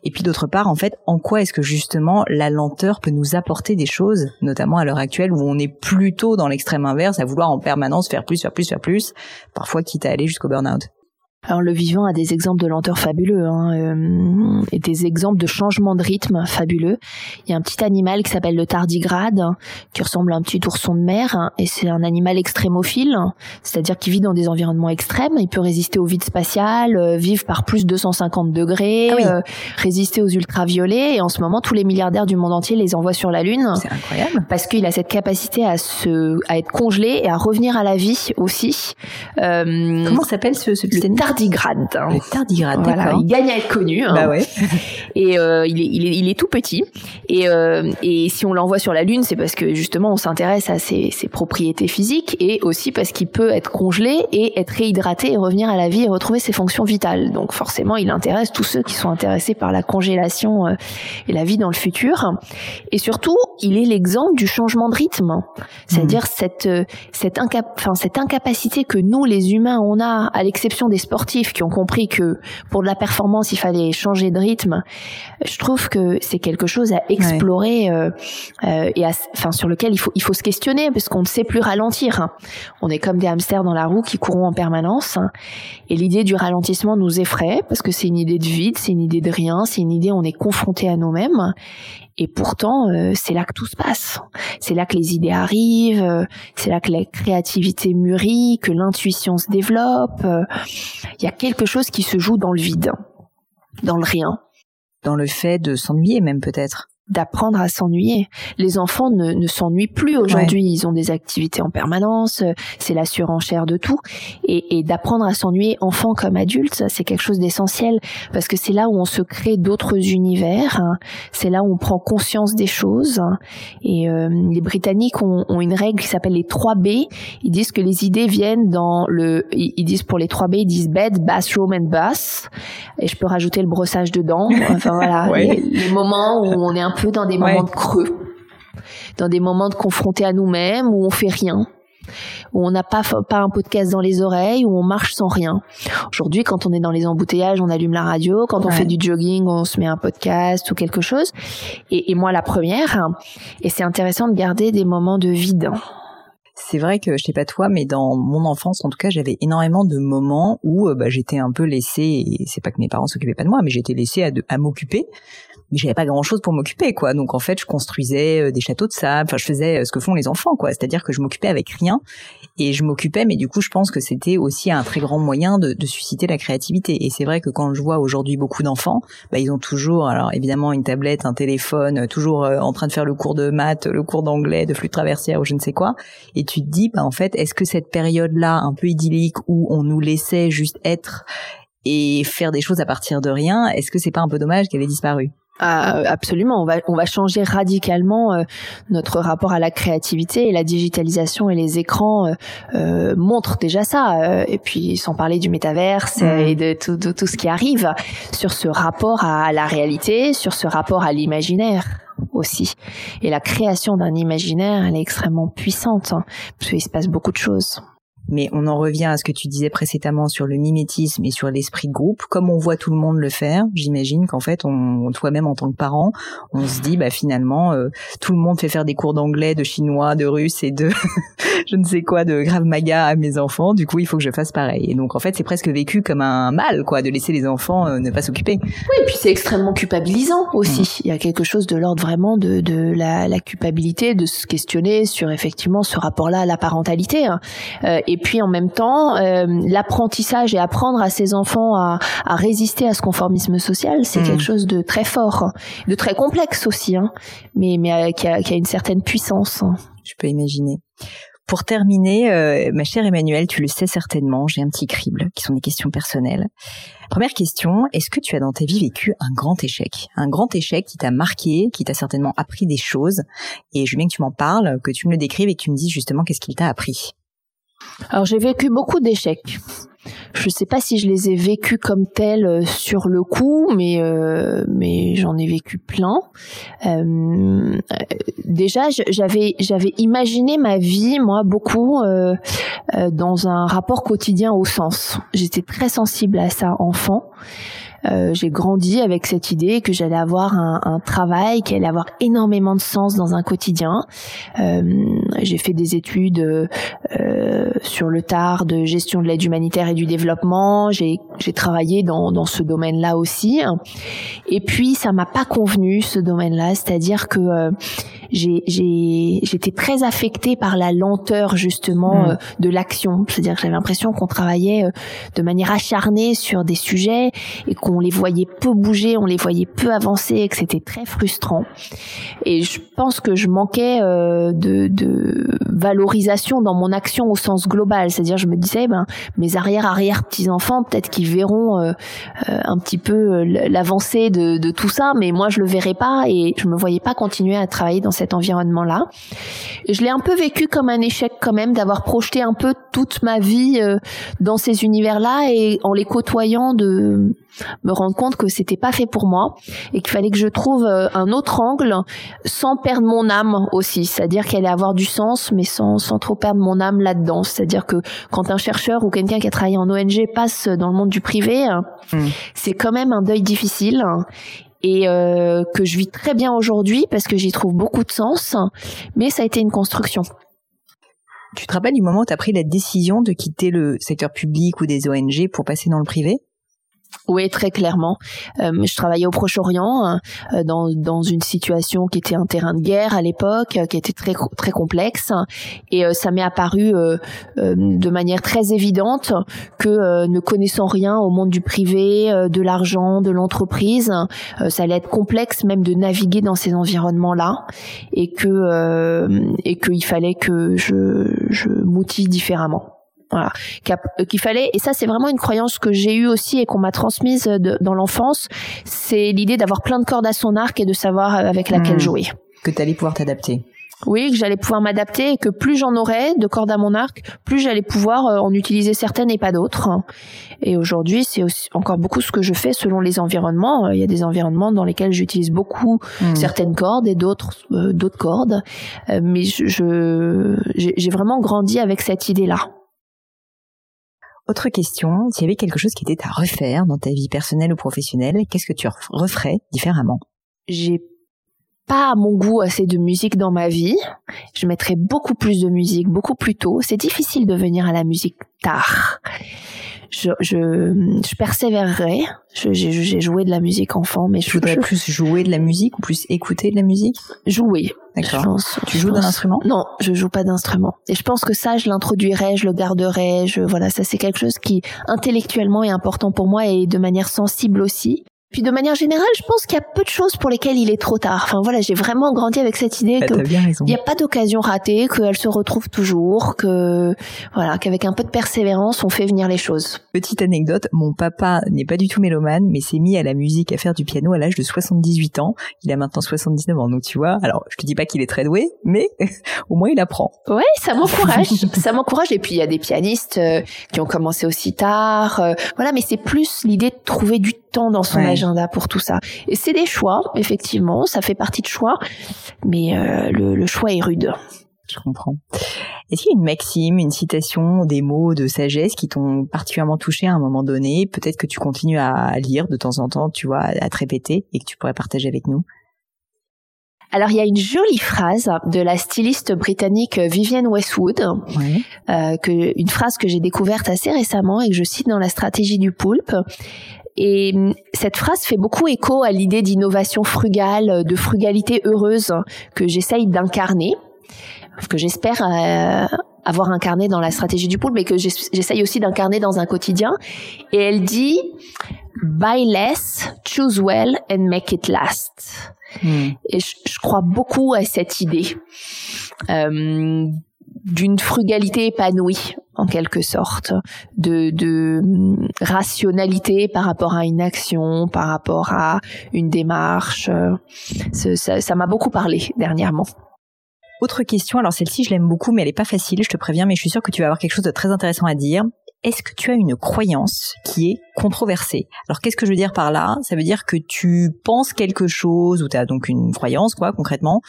Et puis d'autre part, en fait, en quoi est-ce que justement la lenteur peut nous apporter des choses, notamment à l'heure actuelle où on est plutôt dans l'extrême inverse, à vouloir en permanence faire plus, faire plus, faire plus, parfois quitte à aller jusqu'au burn-out? Alors le vivant a des exemples de lenteur fabuleux hein, euh, et des exemples de changement de rythme fabuleux. Il y a un petit animal qui s'appelle le tardigrade qui ressemble à un petit ourson de mer hein, et c'est un animal extrémophile, c'est-à-dire qui vit dans des environnements extrêmes. Il peut résister au vide spatial, euh, vivre par plus de 250 degrés, ah euh, résister aux ultraviolets et en ce moment tous les milliardaires du monde entier les envoient sur la lune. C'est incroyable parce qu'il a cette capacité à se à être congelé et à revenir à la vie aussi. Comment s'appelle ce, ce petit animal? Tardigrade. Le tardigrade, voilà, il gagne à être connu. Hein. Bah ouais. [LAUGHS] et euh, il, est, il, est, il est tout petit. Et, euh, et si on l'envoie sur la Lune, c'est parce que justement on s'intéresse à ses, ses, propriétés physiques et aussi parce qu'il peut être congelé et être réhydraté et revenir à la vie et retrouver ses fonctions vitales. Donc forcément, il intéresse tous ceux qui sont intéressés par la congélation euh, et la vie dans le futur. Et surtout, il est l'exemple du changement de rythme, c'est-à-dire mmh. cette cette, incap enfin, cette incapacité que nous les humains on a, à l'exception des sportifs qui ont compris que pour de la performance, il fallait changer de rythme, je trouve que c'est quelque chose à explorer euh, euh, et enfin sur lequel il faut il faut se questionner parce qu'on ne sait plus ralentir. On est comme des hamsters dans la roue qui courent en permanence et l'idée du ralentissement nous effraie parce que c'est une idée de vide, c'est une idée de rien, c'est une idée où on est confronté à nous-mêmes et pourtant, euh, c'est là que tout se passe. C'est là que les idées arrivent, euh, c'est là que la créativité mûrit, que l'intuition se développe. Euh, il y a quelque chose qui se joue dans le vide, dans le rien. Dans le fait de s'ennuyer même peut-être d'apprendre à s'ennuyer. Les enfants ne, ne s'ennuient plus aujourd'hui, ils ont des activités en permanence, c'est la surenchère de tout. Et, et d'apprendre à s'ennuyer, enfant comme adulte, c'est quelque chose d'essentiel, parce que c'est là où on se crée d'autres univers, hein. c'est là où on prend conscience des choses. Hein. Et euh, les Britanniques ont, ont, une règle qui s'appelle les 3 B, ils disent que les idées viennent dans le... Ils disent pour les 3 B, ils disent bed, bathroom and bus, et je peux rajouter le brossage dedans, [LAUGHS] enfin voilà, les, les moments où on est un peu dans des moments de creux, dans des moments de confronter à nous-mêmes où on fait rien où on n'a pas pas un podcast dans les oreilles, où on marche sans rien. Aujourd'hui, quand on est dans les embouteillages, on allume la radio. Quand on fait du jogging, on se met un podcast ou quelque chose. Et, et moi, la première. Et c'est intéressant de garder des moments de vide. C'est vrai que je sais pas toi, mais dans mon enfance, en tout cas, j'avais énormément de moments où euh, bah, j'étais un peu laissée. Et c'est pas que mes parents s'occupaient pas de moi, mais j'étais laissée à, à m'occuper mais j'avais pas grand chose pour m'occuper quoi. Donc en fait je construisais euh, des châteaux de sable. Enfin je faisais euh, ce que font les enfants quoi. C'est-à-dire que je m'occupais avec rien. Et je m'occupais mais du coup je pense que c'était aussi un très grand moyen de, de susciter la créativité. Et c'est vrai que quand je vois aujourd'hui beaucoup d'enfants bah, ils ont toujours alors évidemment une tablette un téléphone euh, toujours en train de faire le cours de maths le cours d'anglais de flûte traversière ou je ne sais quoi. Et tu te dis bah en fait est-ce que cette période là un peu idyllique où on nous laissait juste être et faire des choses à partir de rien, est-ce que c'est pas un peu dommage qu'elle ait disparu? Ah, absolument, on va on va changer radicalement euh, notre rapport à la créativité et la digitalisation et les écrans euh, euh montrent déjà ça. et puis sans parler du métaverse mmh. et de tout, tout, tout ce qui arrive sur ce rapport à la réalité, sur ce rapport à l'imaginaire aussi. Et la création d'un imaginaire, elle est extrêmement puissante hein, parce qu'il se passe beaucoup de choses. Mais on en revient à ce que tu disais précédemment sur le mimétisme et sur l'esprit de groupe. Comme on voit tout le monde le faire, j'imagine qu'en fait, on, toi-même en tant que parent, on se dit, bah finalement, euh, tout le monde fait faire des cours d'anglais, de chinois, de russe et de [LAUGHS] je ne sais quoi, de grave maga à mes enfants. Du coup, il faut que je fasse pareil. Et donc, en fait, c'est presque vécu comme un mal, quoi, de laisser les enfants euh, ne pas s'occuper. Oui, et puis c'est extrêmement culpabilisant aussi. Mm. Il y a quelque chose de l'ordre vraiment de, de la, la, culpabilité, de se questionner sur effectivement ce rapport-là à la parentalité. Hein. Euh, et puis en même temps, euh, l'apprentissage et apprendre à ses enfants à, à, résister à ce conformisme social, c'est mm. quelque chose de très fort, de très complexe aussi, hein, mais, mais euh, qui, a, qui, a, une certaine puissance. Je peux imaginer. Pour terminer, euh, ma chère Emmanuelle, tu le sais certainement, j'ai un petit crible qui sont des questions personnelles. Première question, est-ce que tu as dans ta vie vécu un grand échec? Un grand échec qui t'a marqué, qui t'a certainement appris des choses? Et je veux bien que tu m'en parles, que tu me le décrives et que tu me dises justement qu'est-ce qu'il t'a appris? Alors j'ai vécu beaucoup d'échecs. Je ne sais pas si je les ai vécus comme tels euh, sur le coup, mais euh, mais j'en ai vécu plein. Euh, déjà, j'avais j'avais imaginé ma vie moi beaucoup dans un rapport quotidien au sens. J'étais très sensible à ça enfant. Euh, j'ai grandi avec cette idée que j'allais avoir un, un, travail qui allait avoir énormément de sens dans un quotidien. Euh, j'ai fait des études euh, sur le tard de gestion de l'aide humanitaire et du développement. J'ai travaillé dans, dans ce domaine-là aussi. Et puis ça m'a pas convenu ce domaine-là, c'est-à-dire que euh, j'étais très affectée par la lenteur justement mmh. euh, de l'action. C'est-à-dire que j'avais l'impression qu'on travaillait euh, de manière acharnée sur des sujets et qu'on les voyait peu bouger, on les voyait peu avancer et que c'était très frustrant. Et je pense que je manquais euh, de, de, valorisation dans mon action au sens global. C'est-à-dire je me disais, ben, mes arrière-arrière petits-enfants, peut-être qu'ils verront un petit peu l'avancée de, de tout ça, mais moi je le verrais pas et je me voyais pas continuer à travailler dans cette cet environnement-là. Je l'ai un peu vécu comme un échec quand même d'avoir projeté un peu toute ma vie euh, dans ces univers-là et en les côtoyant de me rendre compte que c'était pas fait pour moi et qu'il fallait que je trouve euh, un autre angle sans perdre mon âme aussi, c'est-à-dire qu'elle allait avoir du sens mais sans, sans trop perdre mon âme là-dedans. C'est-à-dire que quand un chercheur ou quelqu'un qui a travaillé en ONG passe dans le monde du privé, mmh. c'est quand même un deuil difficile et euh, que je vis très bien aujourd'hui parce que j'y trouve beaucoup de sens, mais ça a été une construction. Tu te rappelles du moment où tu as pris la décision de quitter le secteur public ou des ONG pour passer dans le privé? Oui, très clairement. Euh, je travaillais au Proche-Orient euh, dans, dans une situation qui était un terrain de guerre à l'époque, qui était très très complexe, et euh, ça m'est apparu de manière très évidente que ne connaissant rien au monde du privé, de l'argent, de l'entreprise, ça allait être complexe même de naviguer dans ces environnements-là, et que et qu'il fallait que je je m'outille différemment voilà euh, qu'il fallait et ça c'est vraiment une croyance que j'ai eue aussi et qu'on m'a transmise dans l'enfance c'est l'idée d'avoir plein de cordes à son arc et de savoir euh, avec laquelle hmm. jouer que tu allais pouvoir t'adapter oui, que j'allais pouvoir m'adapter et que plus j'en aurais de cordes à mon arc, plus j'allais pouvoir euh, en utiliser certaines et pas d'autres. Et aujourd'hui, c'est encore beaucoup ce que je fais selon les environnements. Il y a des environnements dans lesquels j'utilise beaucoup hmm. certaines cordes et d'autres d'autres cordes, mais je j'ai vraiment grandi avec cette idée-là. Autre question, s'il y avait quelque chose qui était à refaire dans ta vie personnelle ou professionnelle, qu'est-ce que tu referais différemment? Pas à mon goût assez de musique dans ma vie. Je mettrais beaucoup plus de musique, beaucoup plus tôt. C'est difficile de venir à la musique tard. je, je, je persévérerai. J'ai joué de la musique enfant, mais je, je voudrais plus jouer de la musique ou plus écouter de la musique? Jouer. D'accord. Tu joues d'un instrument? Non, je joue pas d'instrument. Et je pense que ça, je l'introduirai, je le garderai. Je voilà, ça c'est quelque chose qui intellectuellement est important pour moi et de manière sensible aussi. Puis de manière générale, je pense qu'il y a peu de choses pour lesquelles il est trop tard. Enfin voilà, j'ai vraiment grandi avec cette idée bah, qu'il n'y a pas d'occasion ratée, qu'elle se retrouve toujours, que voilà, qu'avec un peu de persévérance, on fait venir les choses. Petite anecdote, mon papa n'est pas du tout mélomane, mais s'est mis à la musique, à faire du piano à l'âge de 78 ans. Il a maintenant 79 ans, donc tu vois. Alors, je te dis pas qu'il est très doué, mais [LAUGHS] au moins il apprend. Ouais, ça m'encourage, [LAUGHS] ça m'encourage. Et puis il y a des pianistes euh, qui ont commencé aussi tard, euh, voilà. Mais c'est plus l'idée de trouver du temps dans son agenda pour tout ça. Et c'est des choix, effectivement, ça fait partie de choix, mais euh, le, choix est rude. Je comprends. Est-ce qu'il y a une maxime, une citation, des mots de sagesse qui t'ont particulièrement touché à un moment donné Peut-être que tu continues à lire de temps en temps, tu vois, à te répéter et que tu pourrais partager avec nous? Alors il y a une jolie phrase de la styliste britannique Vivienne Westwood, euh, que, une phrase que j'ai découverte assez récemment et que je cite dans la stratégie du poulpe. Et hum, cette phrase fait beaucoup écho à l'idée d'innovation frugale, de frugalité heureuse que j'essaye d'incarner, que j'espère euh, avoir incarné dans la stratégie du pool, mais que j'essaye aussi d'incarner dans un quotidien. Et elle dit Buy less, choose well and make it last. Hmm. Et je, crois beaucoup à cette idée. Euh, d'une frugalité épanouie en quelque sorte, de, de hum, rationalité par rapport à une action, par rapport à une démarche. Ça m'a beaucoup parlé dernièrement. Autre question, alors celle-ci je l'aime beaucoup mais elle est pas facile, je te préviens, mais je suis sûre que tu vas avoir quelque chose de très intéressant à dire est-ce que tu as une croyance qui est controversée? Alors qu'est-ce que je veux dire par là? Ça veut dire que tu penses quelque chose, ou tu as donc une croyance, quoi, concrètement,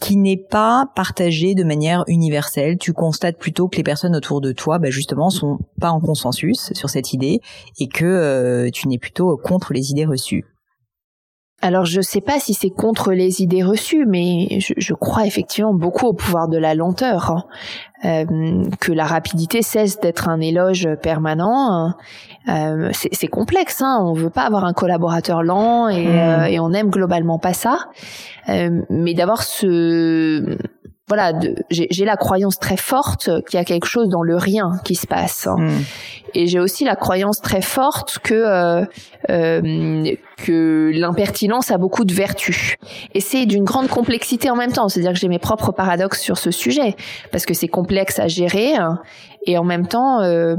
qui n'est pas partagée de manière universelle. Tu constates plutôt que les personnes autour de toi, bah, justement, sont pas en consensus sur cette idée, et que euh, tu n'es plutôt contre les idées reçues. Alors je ne sais pas si c'est contre les idées reçues, mais je, crois effectivement beaucoup au pouvoir de la lenteur, hein. euh, que la rapidité cesse d'être un éloge permanent. Euh, c'est complexe, hein. on veut pas avoir un collaborateur lent et, hmm. euh, et on aime globalement pas ça, mais d'avoir ce voilà, j'ai la croyance très forte qu'il y a quelque chose dans le rien qui se passe. Hein. Hmm. Et j'ai aussi la croyance très forte que euh, euh, que l'impertinence a beaucoup de vertus. Et c'est d'une grande complexité en même temps. C'est-à-dire que j'ai mes propres paradoxes sur ce sujet parce que c'est complexe à gérer. Hein. et en même temps, euh,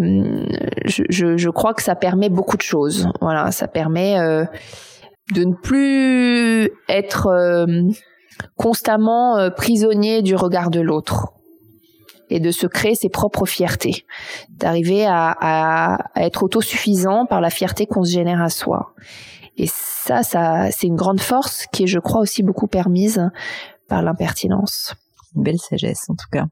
je, je, je, crois que ça permet beaucoup de choses. Voilà, ça permet euh, de ne plus être euh, constamment euh, prisonnier du regard de l'autre et de se créer ses propres fiertés, d'arriver à, à, être autosuffisant par la fierté qu'on se génère à soi. Et ça, ça, c'est une grande force qui est, je crois, aussi beaucoup permise par l'impertinence. Belle sagesse, en tout cas.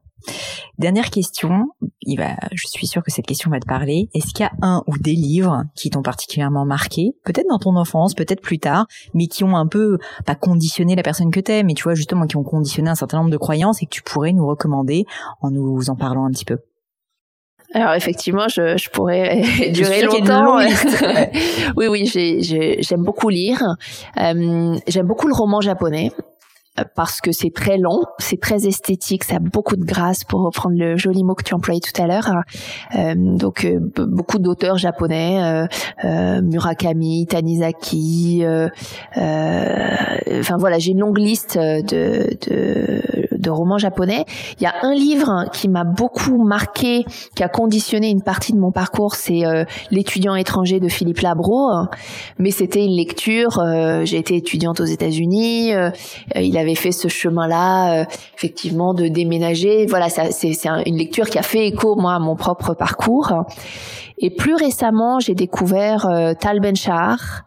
Dernière question, il va, je suis sûre que cette question va te parler. Est-ce qu'il y a un ou des livres qui t'ont particulièrement marqué, peut-être dans ton enfance, peut-être plus tard, mais qui ont un peu, pas conditionné la personne que t'es, mais tu vois justement qui ont conditionné un certain nombre de croyances et que tu pourrais nous recommander en nous en parlant un petit peu alors effectivement, je, je pourrais [LAUGHS] durer longtemps. [LAUGHS] oui, oui, j'aime beaucoup lire. Euh, j'aime beaucoup le roman japonais parce que c'est très long, c'est très esthétique, ça a beaucoup de grâce pour reprendre le joli mot que tu employais tout à l'heure. Euh, donc euh, beaucoup d'auteurs japonais, euh, euh Murakami, Tanizaki, euh, enfin voilà, j'ai une longue liste de, de de romans japonais. Il y a un livre qui m'a beaucoup marqué, qui a conditionné une partie de mon parcours, c'est euh, L'étudiant étranger de Philippe Labro. Mais c'était une lecture. Euh, j'ai été étudiante aux États-Unis. Euh, il avait fait ce chemin-là, effectivement, de déménager. Voilà, c'est une lecture qui a fait écho moi à mon propre parcours. Et plus récemment, j'ai découvert Tal Ben-Shahar,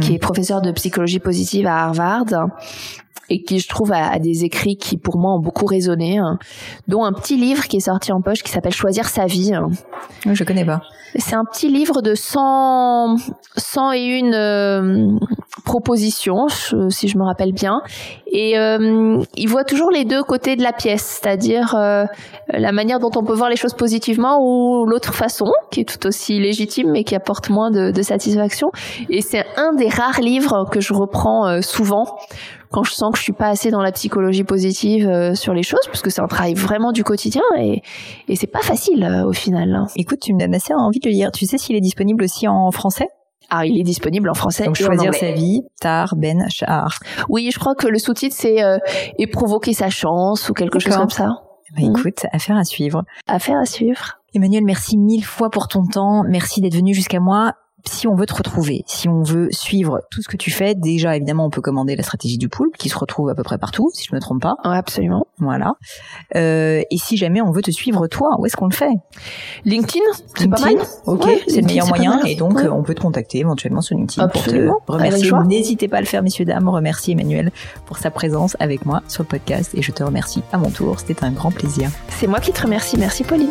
qui hmm. est professeur de psychologie positive à Harvard, et qui je trouve a, des écrits qui pour moi ont beaucoup résonné, hein, dont un petit livre qui est sorti en poche qui s'appelle Choisir sa vie. Hein. Je connais pas. C'est un petit livre de 100, 100 et une euh, propositions, si je me rappelle bien. Et euh, il voit toujours les deux côtés de la pièce, c'est-à-dire euh, la manière dont on peut voir les choses positivement ou l'autre façon, qui est tout aussi légitime mais qui apporte moins de, de satisfaction. Et c'est un des rares livres que je reprends euh, souvent quand je sens que je suis pas assez dans la psychologie positive euh, sur les choses, parce que c'est un travail vraiment du quotidien et, et c'est pas facile euh, au final. Hein. Écoute, tu me donnes assez envie de le lire. Tu sais s'il est disponible aussi en français? Ah, il est disponible en français. Donc choisir sa vie, Tar Ben Shahar. Oui, je crois que le sous-titre c'est et provoquer sa chance ou quelque chose comme ça. Bah, écoute, affaire à suivre. Affaire à suivre. Emmanuel, merci mille fois pour ton temps. Merci d'être venu jusqu'à moi si on veut te retrouver, si on veut suivre tout ce que tu fais, déjà évidemment on peut commander la stratégie du pool qui se retrouve à peu près partout, si je me trompe pas. Ouais, absolument. Voilà. Euh, et si jamais on veut te suivre toi, où est-ce qu'on le fait? LinkedIn, c'est pas mal. Ok, c'est le meilleur moyen. Et donc on peut te contacter éventuellement sur LinkedIn absolument. pour te remercier. N'hésitez pas à le faire, messieurs dames. Remercier Emmanuel pour sa présence avec moi sur le podcast et je te remercie à mon tour. C'était un grand plaisir. C'est moi qui te remercie. Merci Pauline.